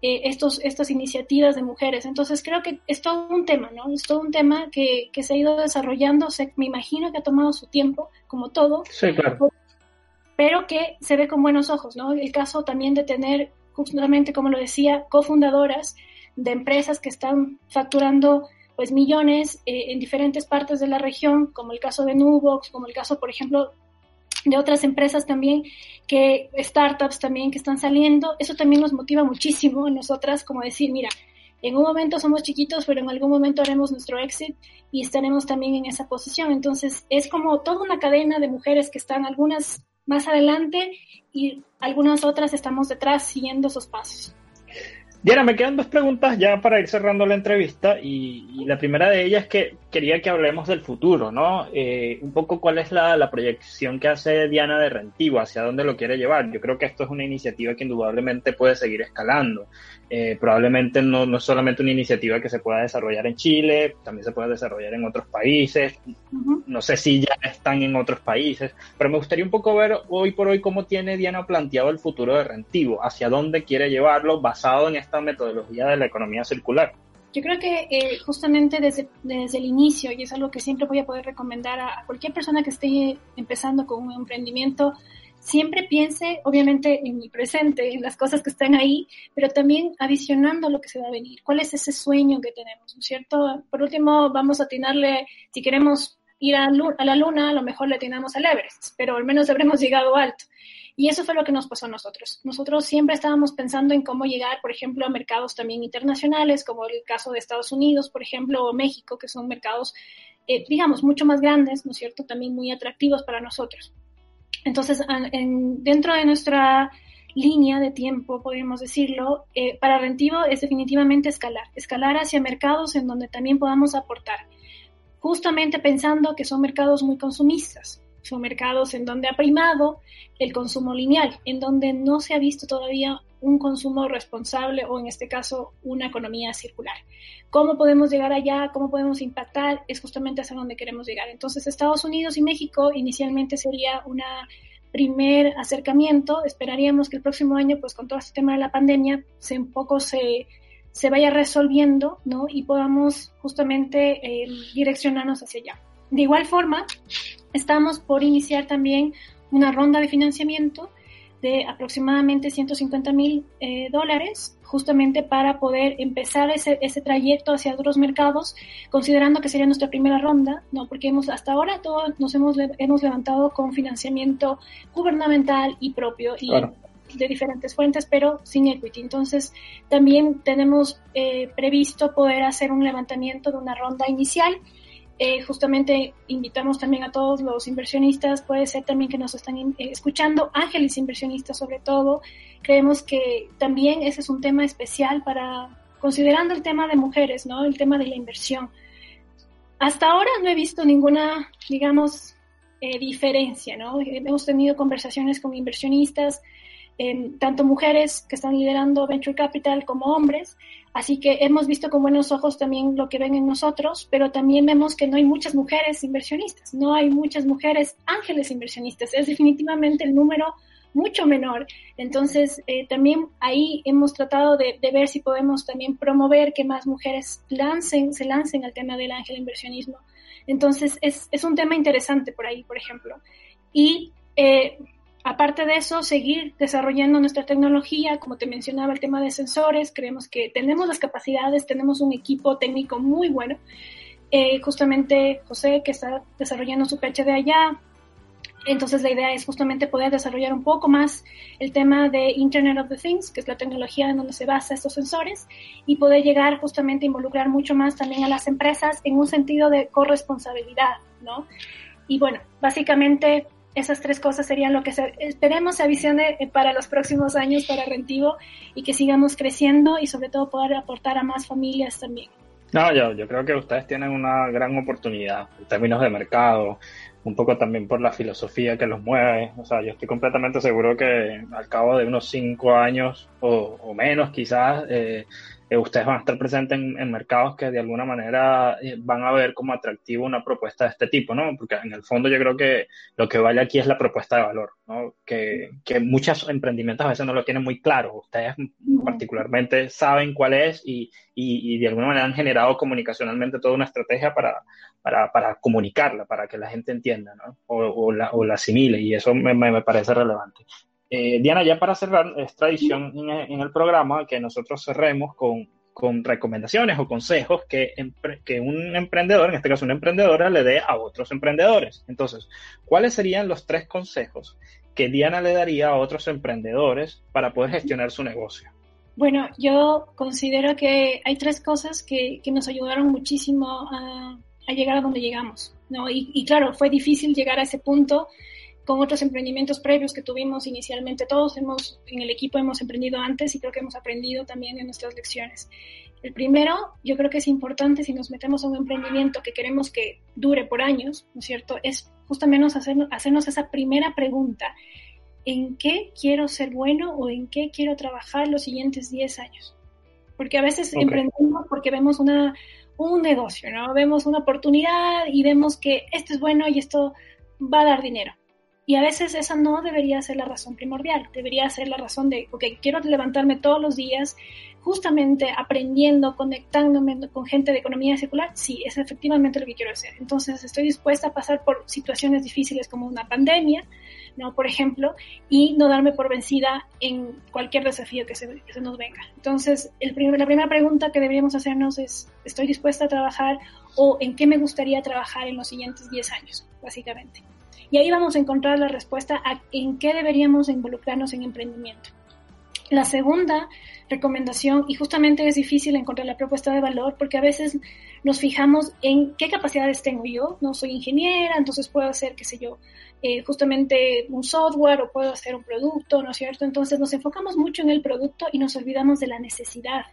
eh, estos, estas iniciativas de mujeres. Entonces creo que es todo un tema, ¿no? Es todo un tema que, que se ha ido desarrollando, me imagino que ha tomado su tiempo, como todo. Sí, claro. Pero que se ve con buenos ojos, ¿no? El caso también de tener, justamente como lo decía, cofundadoras de empresas que están facturando pues millones eh, en diferentes partes de la región, como el caso de Nubox, como el caso, por ejemplo, de otras empresas también, que startups también que están saliendo, eso también nos motiva muchísimo a nosotras como decir, mira, en un momento somos chiquitos, pero en algún momento haremos nuestro exit y estaremos también en esa posición. Entonces, es como toda una cadena de mujeres que están algunas más adelante y algunas otras estamos detrás siguiendo esos pasos. Diana, me quedan dos preguntas ya para ir cerrando la entrevista y, la primera de ellas es que quería que hablemos del futuro, ¿no? Eh, un poco cuál es la, la, proyección que hace Diana de Rentivo, hacia dónde lo quiere llevar. Yo creo que esto es una iniciativa que indudablemente puede seguir escalando. Eh, probablemente no, no es solamente una iniciativa que se pueda desarrollar en Chile, también se puede desarrollar en otros países. No sé si ya están en otros países, pero me gustaría un poco ver hoy por hoy cómo tiene Diana planteado el futuro de Rentivo, hacia dónde quiere llevarlo basado en esta metodología de la economía circular. Yo creo que eh, justamente desde, desde el inicio, y es algo que siempre voy a poder recomendar a cualquier persona que esté empezando con un emprendimiento, siempre piense, obviamente, en el presente, en las cosas que están ahí, pero también adicionando lo que se va a venir. ¿Cuál es ese sueño que tenemos? ¿no es cierto? Por último, vamos a atinarle, si queremos ir a, la luna, a lo mejor le atinamos al Everest, pero al menos habremos llegado alto. Y eso fue lo que nos pasó a nosotros. Nosotros siempre estábamos pensando en cómo llegar, por ejemplo, a mercados también internacionales, como el caso de Estados Unidos, por ejemplo, o México, que son mercados, eh, digamos, mucho más grandes, ¿no es cierto? También muy atractivos para nosotros. Entonces, dentro de nuestra línea de tiempo, podríamos decirlo, eh, para Rentivo es definitivamente escalar, escalar hacia mercados en donde también podamos aportar, justamente pensando que son mercados muy consumistas, son mercados en donde ha primado el consumo lineal, en donde no se ha visto todavía un consumo responsable o en este caso una economía circular. ¿Cómo podemos llegar allá? ¿Cómo podemos impactar? Es justamente hacia donde queremos llegar. Entonces Estados Unidos y México inicialmente sería un primer acercamiento. Esperaríamos que el próximo año, pues con todo este tema de la pandemia, se un poco se, se vaya resolviendo, ¿no? Y podamos justamente eh, direccionarnos hacia allá. De igual forma, estamos por iniciar también una ronda de financiamiento de aproximadamente 150 mil eh, dólares, justamente para poder empezar ese, ese, trayecto hacia otros mercados, considerando que sería nuestra primera ronda, ¿no? porque hemos, hasta ahora todos nos hemos, hemos levantado con financiamiento gubernamental y propio y de diferentes fuentes, pero sin equity. Entonces, también tenemos eh, previsto poder hacer un levantamiento de una ronda inicial eh, justamente invitamos también a todos los inversionistas, puede ser también que nos están eh, escuchando, ángeles inversionistas sobre todo. Creemos que también ese es un tema especial para, considerando el tema de mujeres, ¿no? El tema de la inversión. Hasta ahora no he visto ninguna, digamos, eh, diferencia, ¿no? Hemos tenido conversaciones con inversionistas, tanto mujeres que están liderando Venture Capital como hombres, Así que hemos visto con buenos ojos también lo que ven en nosotros, pero también vemos que no hay muchas mujeres inversionistas, no hay muchas mujeres ángeles inversionistas, es definitivamente el número mucho menor. Entonces, eh, también ahí hemos tratado de, ver si podemos también promover que más mujeres lancen, se lancen al tema del ángel inversionismo. Entonces, es, es un tema interesante por ahí, por ejemplo. Y eh, Aparte de eso, seguir desarrollando nuestra tecnología, como te mencionaba, el tema de sensores, creemos que tenemos las capacidades, tenemos un equipo técnico muy bueno. Eh, justamente José, que está desarrollando su PhD allá, entonces la idea es justamente poder desarrollar un poco más el tema de Internet of the Things, que es la tecnología en donde se basa estos sensores, y poder llegar justamente a involucrar mucho más también a las empresas en un sentido de corresponsabilidad, ¿no? Y bueno, básicamente esas tres cosas serían lo que esperemos se avicione eh, para los próximos años para Rentivo y que sigamos creciendo y sobre todo poder aportar a más familias también. No, yo, yo creo que ustedes tienen una gran oportunidad en términos de mercado, un poco también por la filosofía que los mueve. O sea, yo estoy completamente seguro que al cabo de unos cinco años o, o menos quizás, eh, eh, ustedes van a estar presentes en, mercados que de alguna manera eh, van a ver como atractivo una propuesta de este tipo, ¿no? Porque en el fondo yo creo que lo que vale aquí es la propuesta de valor, ¿no? Que, que muchos emprendimientos a veces no lo tienen muy claro. Ustedes particularmente saben cuál es y, y, de alguna manera han generado comunicacionalmente toda una estrategia para, para, para comunicarla, para que la gente entienda, ¿no? O, la, o la asimile y eso me, me parece relevante. Eh, Diana, ya para cerrar, es tradición en, el programa que nosotros cerremos con, recomendaciones o consejos que, que, un emprendedor, en este caso una emprendedora, le dé a otros emprendedores. Entonces, ¿cuáles serían los tres consejos que Diana le daría a otros emprendedores para poder gestionar su negocio? Bueno, yo considero que hay tres cosas que, que nos ayudaron muchísimo a, llegar a donde llegamos, ¿no? Y, claro, fue difícil llegar a ese punto con otros emprendimientos previos que tuvimos inicialmente. Todos hemos, en el equipo hemos emprendido antes y creo que hemos aprendido también en nuestras lecciones. El primero, yo creo que es importante si nos metemos a un emprendimiento que queremos que dure por años, ¿no es cierto? Es justamente hacernos, hacernos esa primera pregunta. ¿En qué quiero ser bueno o en qué quiero trabajar los siguientes 10 años? Porque a veces okay. emprendemos porque vemos una, un negocio, ¿no? Vemos una oportunidad y vemos que esto es bueno y esto va a dar dinero. Y a veces esa no debería ser la razón primordial, debería ser la razón de, ok, quiero levantarme todos los días justamente aprendiendo, conectándome con gente de economía circular, sí, es efectivamente lo que quiero hacer. Entonces estoy dispuesta a pasar por situaciones difíciles como una pandemia, ¿no? Por ejemplo, y no darme por vencida en cualquier desafío que se, nos venga. Entonces, la primera pregunta que deberíamos hacernos es, ¿estoy dispuesta a trabajar o en qué me gustaría trabajar en los siguientes 10 años, básicamente? Y ahí vamos a encontrar la respuesta a en qué deberíamos involucrarnos en emprendimiento. La segunda recomendación, y justamente es difícil encontrar la propuesta de valor porque a veces nos fijamos en qué capacidades tengo yo. No soy ingeniera, entonces puedo hacer, qué sé yo, eh, justamente un software o puedo hacer un producto, ¿no es cierto? Entonces nos enfocamos mucho en el producto y nos olvidamos de la necesidad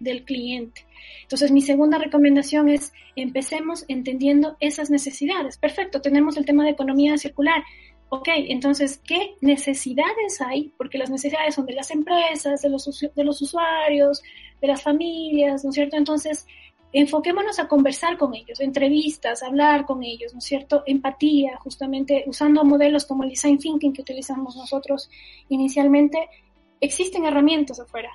del cliente. Entonces, mi segunda recomendación es empecemos entendiendo esas necesidades. Perfecto, tenemos el tema de economía circular. Ok, entonces, ¿qué necesidades hay? Porque las necesidades son de las empresas, de los, de los usuarios, de las familias, ¿no es cierto? Entonces, enfoquémonos a conversar con ellos, entrevistas, hablar con ellos, ¿no es cierto? Empatía, justamente usando modelos como el design thinking que utilizamos nosotros inicialmente. Existen herramientas afuera,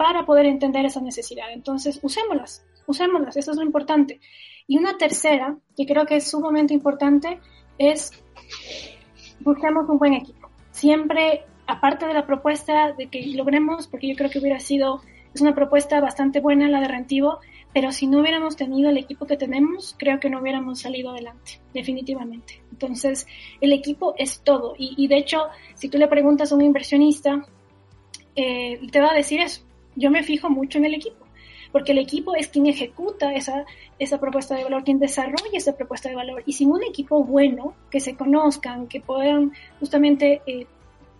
para poder entender esa necesidad. Entonces, usémoslas, usémoslas, eso es lo importante. Y una tercera, que creo que es sumamente importante, es busquemos un buen equipo. Siempre, aparte de la propuesta de que logremos, porque yo creo que hubiera sido, es una propuesta bastante buena la de Rentivo, pero si no hubiéramos tenido el equipo que tenemos, creo que no hubiéramos salido adelante, definitivamente. Entonces, el equipo es todo. Y, de hecho, si tú le preguntas a un inversionista, eh, te va a decir eso yo me fijo mucho en el equipo, porque el equipo es quien ejecuta esa, esa propuesta de valor, quien desarrolla esa propuesta de valor. Y sin un equipo bueno, que se conozcan, que puedan justamente eh,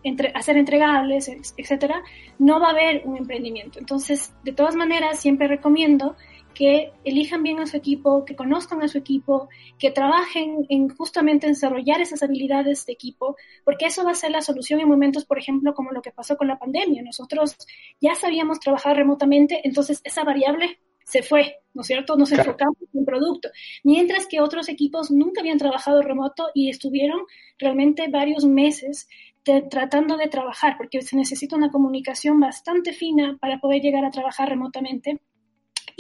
entre, hacer entregables, etcétera, no va a haber un emprendimiento. Entonces, de todas maneras, siempre recomiendo que elijan bien a su equipo, que conozcan a su equipo, que trabajen en justamente en desarrollar esas habilidades de equipo, porque eso va a ser la solución en momentos, por ejemplo, como lo que pasó con la pandemia. Nosotros ya sabíamos trabajar remotamente, entonces esa variable se fue, ¿no es cierto? Nos claro. enfocamos en producto. Mientras que otros equipos nunca habían trabajado remoto y estuvieron realmente varios meses de, tratando de trabajar, porque se necesita una comunicación bastante fina para poder llegar a trabajar remotamente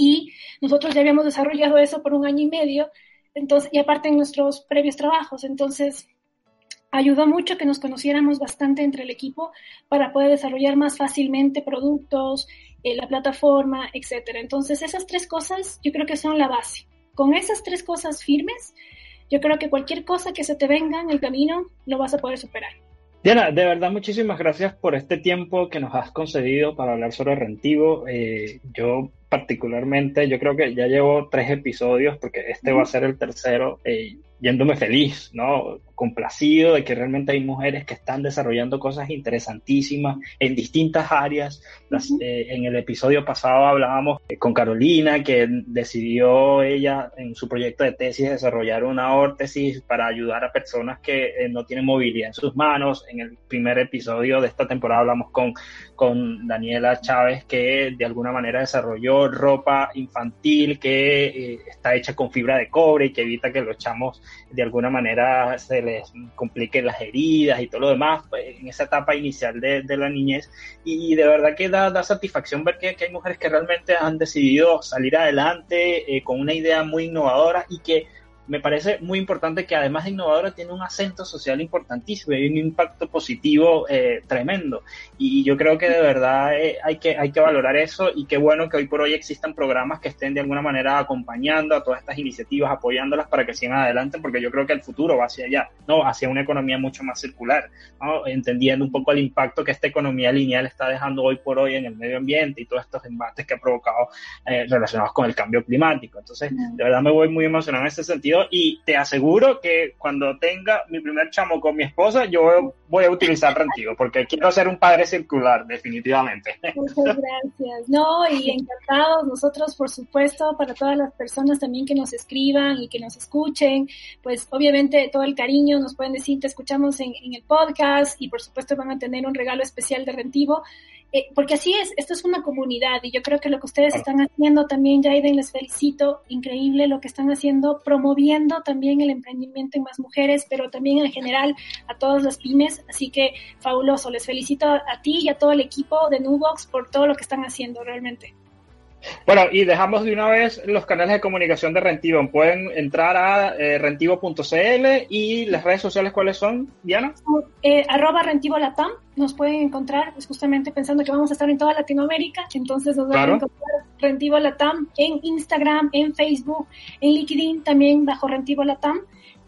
y nosotros ya habíamos desarrollado eso por un año y medio, entonces, y aparte en nuestros previos trabajos, entonces ayudó mucho que nos conociéramos bastante entre el equipo para poder desarrollar más fácilmente productos, eh, la plataforma, etcétera. Entonces, esas tres cosas yo creo que son la base. Con esas tres cosas firmes, yo creo que cualquier cosa que se te venga en el camino lo vas a poder superar. Diana, de verdad muchísimas gracias por este tiempo que nos has concedido para hablar sobre Rentivo. Eh, yo particularmente, yo creo que ya llevo tres episodios porque este va a ser el tercero, eh, yéndome feliz, ¿no? Complacido de que realmente hay mujeres que están desarrollando cosas interesantísimas en distintas áreas. Las, eh, en el episodio pasado hablábamos con Carolina, que decidió ella en su proyecto de tesis desarrollar una órtesis para ayudar a personas que eh, no tienen movilidad en sus manos. En el primer episodio de esta temporada hablamos con, con Daniela Chávez, que de alguna manera desarrolló ropa infantil que eh, está hecha con fibra de cobre y que evita que los chamos de alguna manera se les compliquen las heridas y todo lo demás pues, en esa etapa inicial de, de la niñez. Y, de verdad que da, da satisfacción ver que, que, hay mujeres que realmente han decidido salir adelante eh, con una idea muy innovadora y que me parece muy importante que además de innovadora tiene un acento social importantísimo y un impacto positivo eh, tremendo. Y yo creo que de verdad eh, hay, que, hay que valorar eso y qué bueno que hoy por hoy existan programas que estén de alguna manera acompañando a todas estas iniciativas, apoyándolas para que sigan adelante, porque yo creo que el futuro va hacia allá, ¿no? Hacia una economía mucho más circular, entendiendo un poco el impacto que esta economía lineal está dejando hoy por hoy en el medio ambiente y todos estos embates que ha provocado eh, relacionados con el cambio climático. Entonces, de verdad me voy muy emocionado en ese sentido y te aseguro que cuando tenga mi primer chamo con mi esposa, yo voy a utilizar Rentivo porque quiero ser un padre circular, definitivamente. *laughs* Muchas gracias. No, y encantados nosotros, por supuesto, para todas las personas también que nos escriban y que nos escuchen, pues obviamente todo el cariño nos pueden decir, te escuchamos en, en el podcast y por supuesto van a tener un regalo especial de Rentivo. Eh, porque así es, esto es una comunidad y yo creo que lo que ustedes están haciendo también, Jaiden, les felicito, increíble lo que están haciendo, promoviendo también el emprendimiento en más mujeres, pero también en general a todas las pymes, así que fabuloso, les felicito a ti y a todo el equipo de Nubox por todo lo que están haciendo realmente. Bueno, y dejamos de una vez los canales de comunicación de Rentivo. Pueden entrar a eh, rentivo.cl y las redes sociales, ¿cuáles son, Diana? Eh, arroba Rentivo Latam. Nos pueden encontrar, pues justamente pensando que vamos a estar en toda Latinoamérica, entonces nos van a encontrar Rentivo Latam en Instagram, en Facebook, en LinkedIn, también bajo Rentivo Latam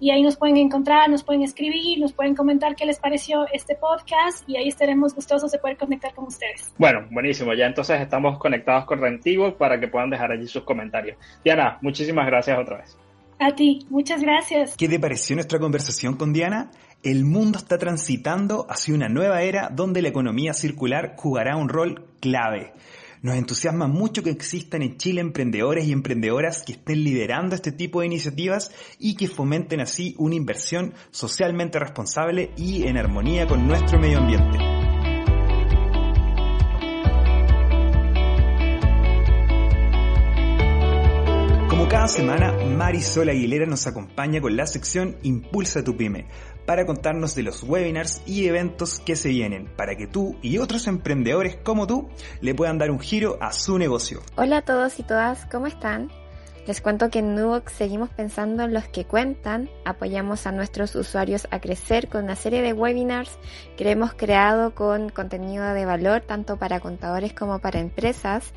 y ahí nos pueden encontrar, nos pueden escribir, nos pueden comentar qué les pareció este podcast y ahí estaremos gustosos de poder conectar con ustedes. Bueno, buenísimo, ya entonces estamos conectados con Rentivo para que puedan dejar allí sus comentarios. Diana, muchísimas gracias otra vez. A ti, muchas gracias. ¿Qué te pareció nuestra conversación con Diana? El mundo está transitando hacia una nueva era donde la economía circular jugará un rol clave. Nos entusiasma mucho que existan en Chile emprendedores y emprendedoras que estén liderando este tipo de iniciativas y que fomenten así una inversión socialmente responsable y en armonía con nuestro medio ambiente. Como cada semana, Marisol Aguilera nos acompaña con la sección Impulsa tu pyme, para contarnos de los webinars y eventos que se vienen para que tú y otros emprendedores como tú le puedan dar un giro a su negocio. Hola a todos y todas, ¿cómo están? Les cuento que en Nubox seguimos pensando en los que cuentan, apoyamos a nuestros usuarios a crecer con una serie de webinars que hemos creado con contenido de valor tanto para contadores como para empresas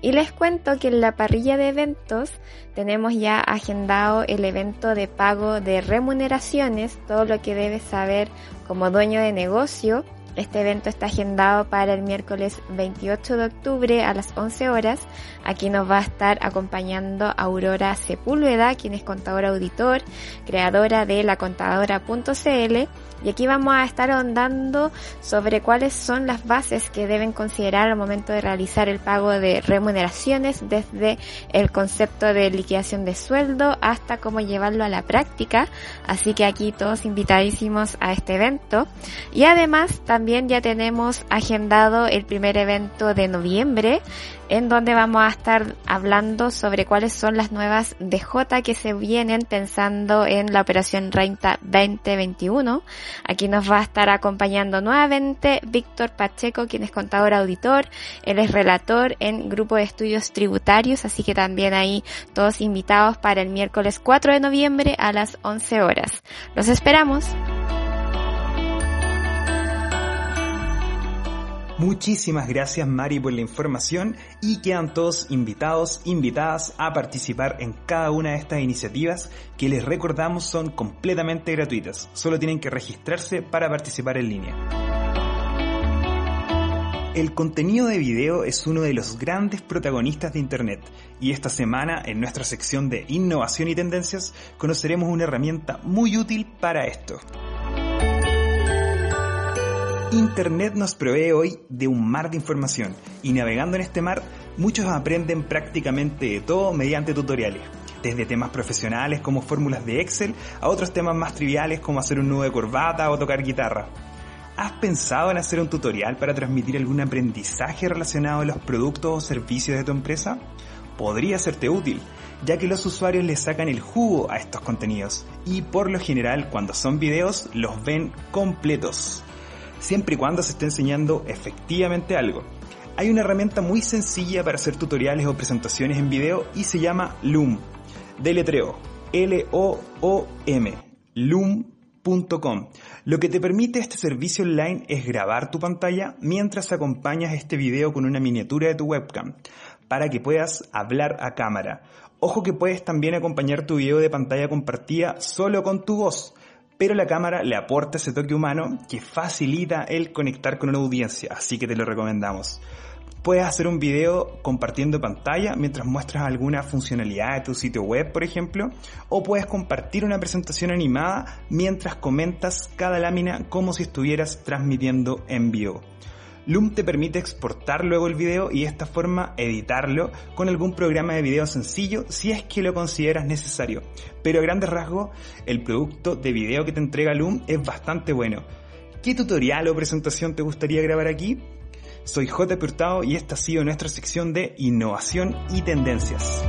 y les cuento que en la parrilla de eventos tenemos ya agendado el evento de pago de remuneraciones, todo lo que debes saber como dueño de negocio. Este evento está agendado para el miércoles 28 de octubre a las 11 horas. Aquí nos va a estar acompañando Aurora Sepúlveda, quien es contadora auditor, creadora de lacontadora.cl y aquí vamos a estar ahondando sobre cuáles son las bases que deben considerar al momento de realizar el pago de remuneraciones, desde el concepto de liquidación de sueldo hasta cómo llevarlo a la práctica. Así que aquí todos invitadísimos a este evento. Y además también ya tenemos agendado el primer evento de noviembre en donde vamos a estar hablando sobre cuáles son las nuevas DJ que se vienen pensando en la operación Renta 2021. Aquí nos va a estar acompañando nuevamente Víctor Pacheco, quien es contador auditor. Él es relator en Grupo de Estudios Tributarios, así que también ahí todos invitados para el miércoles 4 de noviembre a las 11 horas. Los esperamos. Muchísimas gracias Mari por la información y quedan todos invitados, invitadas a participar en cada una de estas iniciativas que les recordamos son completamente gratuitas. Solo tienen que registrarse para participar en línea. El contenido de video es uno de los grandes protagonistas de Internet y esta semana en nuestra sección de innovación y tendencias conoceremos una herramienta muy útil para esto. Internet nos provee hoy de un mar de información y navegando en este mar muchos aprenden prácticamente de todo mediante tutoriales, desde temas profesionales como fórmulas de Excel a otros temas más triviales como hacer un nudo de corbata o tocar guitarra. ¿Has pensado en hacer un tutorial para transmitir algún aprendizaje relacionado a los productos o servicios de tu empresa? Podría serte útil, ya que los usuarios le sacan el jugo a estos contenidos y por lo general cuando son videos los ven completos siempre y cuando se esté enseñando efectivamente algo. Hay una herramienta muy sencilla para hacer tutoriales o presentaciones en video y se llama Loom. Deletreo L-O-O-M, loom.com. Lo que te permite este servicio online es grabar tu pantalla mientras acompañas este video con una miniatura de tu webcam, para que puedas hablar a cámara. Ojo que puedes también acompañar tu video de pantalla compartida solo con tu voz, pero la cámara le aporta ese toque humano que facilita el conectar con una audiencia, así que te lo recomendamos. Puedes hacer un video compartiendo pantalla mientras muestras alguna funcionalidad de tu sitio web, por ejemplo, o puedes compartir una presentación animada mientras comentas cada lámina como si estuvieras transmitiendo en vivo. Loom te permite exportar luego el video y de esta forma editarlo con algún programa de video sencillo si es que lo consideras necesario. Pero a grandes rasgos, el producto de video que te entrega Loom es bastante bueno. ¿Qué tutorial o presentación te gustaría grabar aquí? Soy J. Hurtado y esta ha sido nuestra sección de innovación y tendencias.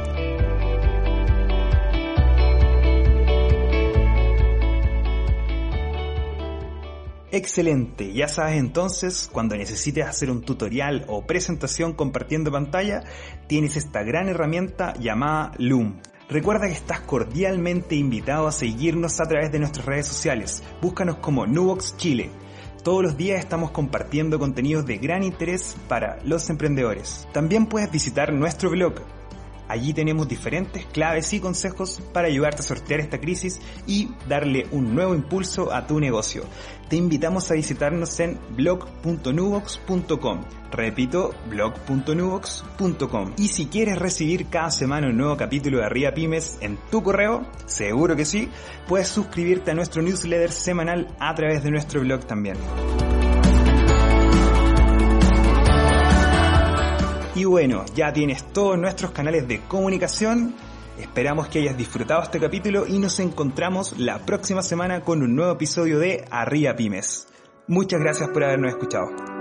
Excelente, ya sabes entonces, cuando necesites hacer un tutorial o presentación compartiendo pantalla, tienes esta gran herramienta llamada Loom. Recuerda que estás cordialmente invitado a seguirnos a través de nuestras redes sociales. Búscanos como Nubox Chile. Todos los días estamos compartiendo contenidos de gran interés para los emprendedores. También puedes visitar nuestro blog Allí tenemos diferentes claves y consejos para ayudarte a sortear esta crisis y darle un nuevo impulso a tu negocio. Te invitamos a visitarnos en blog.nubox.com. Repito, blog.nubox.com. Y si quieres recibir cada semana un nuevo capítulo de Arriba Pymes en tu correo, seguro que sí, puedes suscribirte a nuestro newsletter semanal a través de nuestro blog también. Y bueno, ya tienes todos nuestros canales de comunicación. Esperamos que hayas disfrutado este capítulo y nos encontramos la próxima semana con un nuevo episodio de Arriba Pymes. Muchas gracias por habernos escuchado.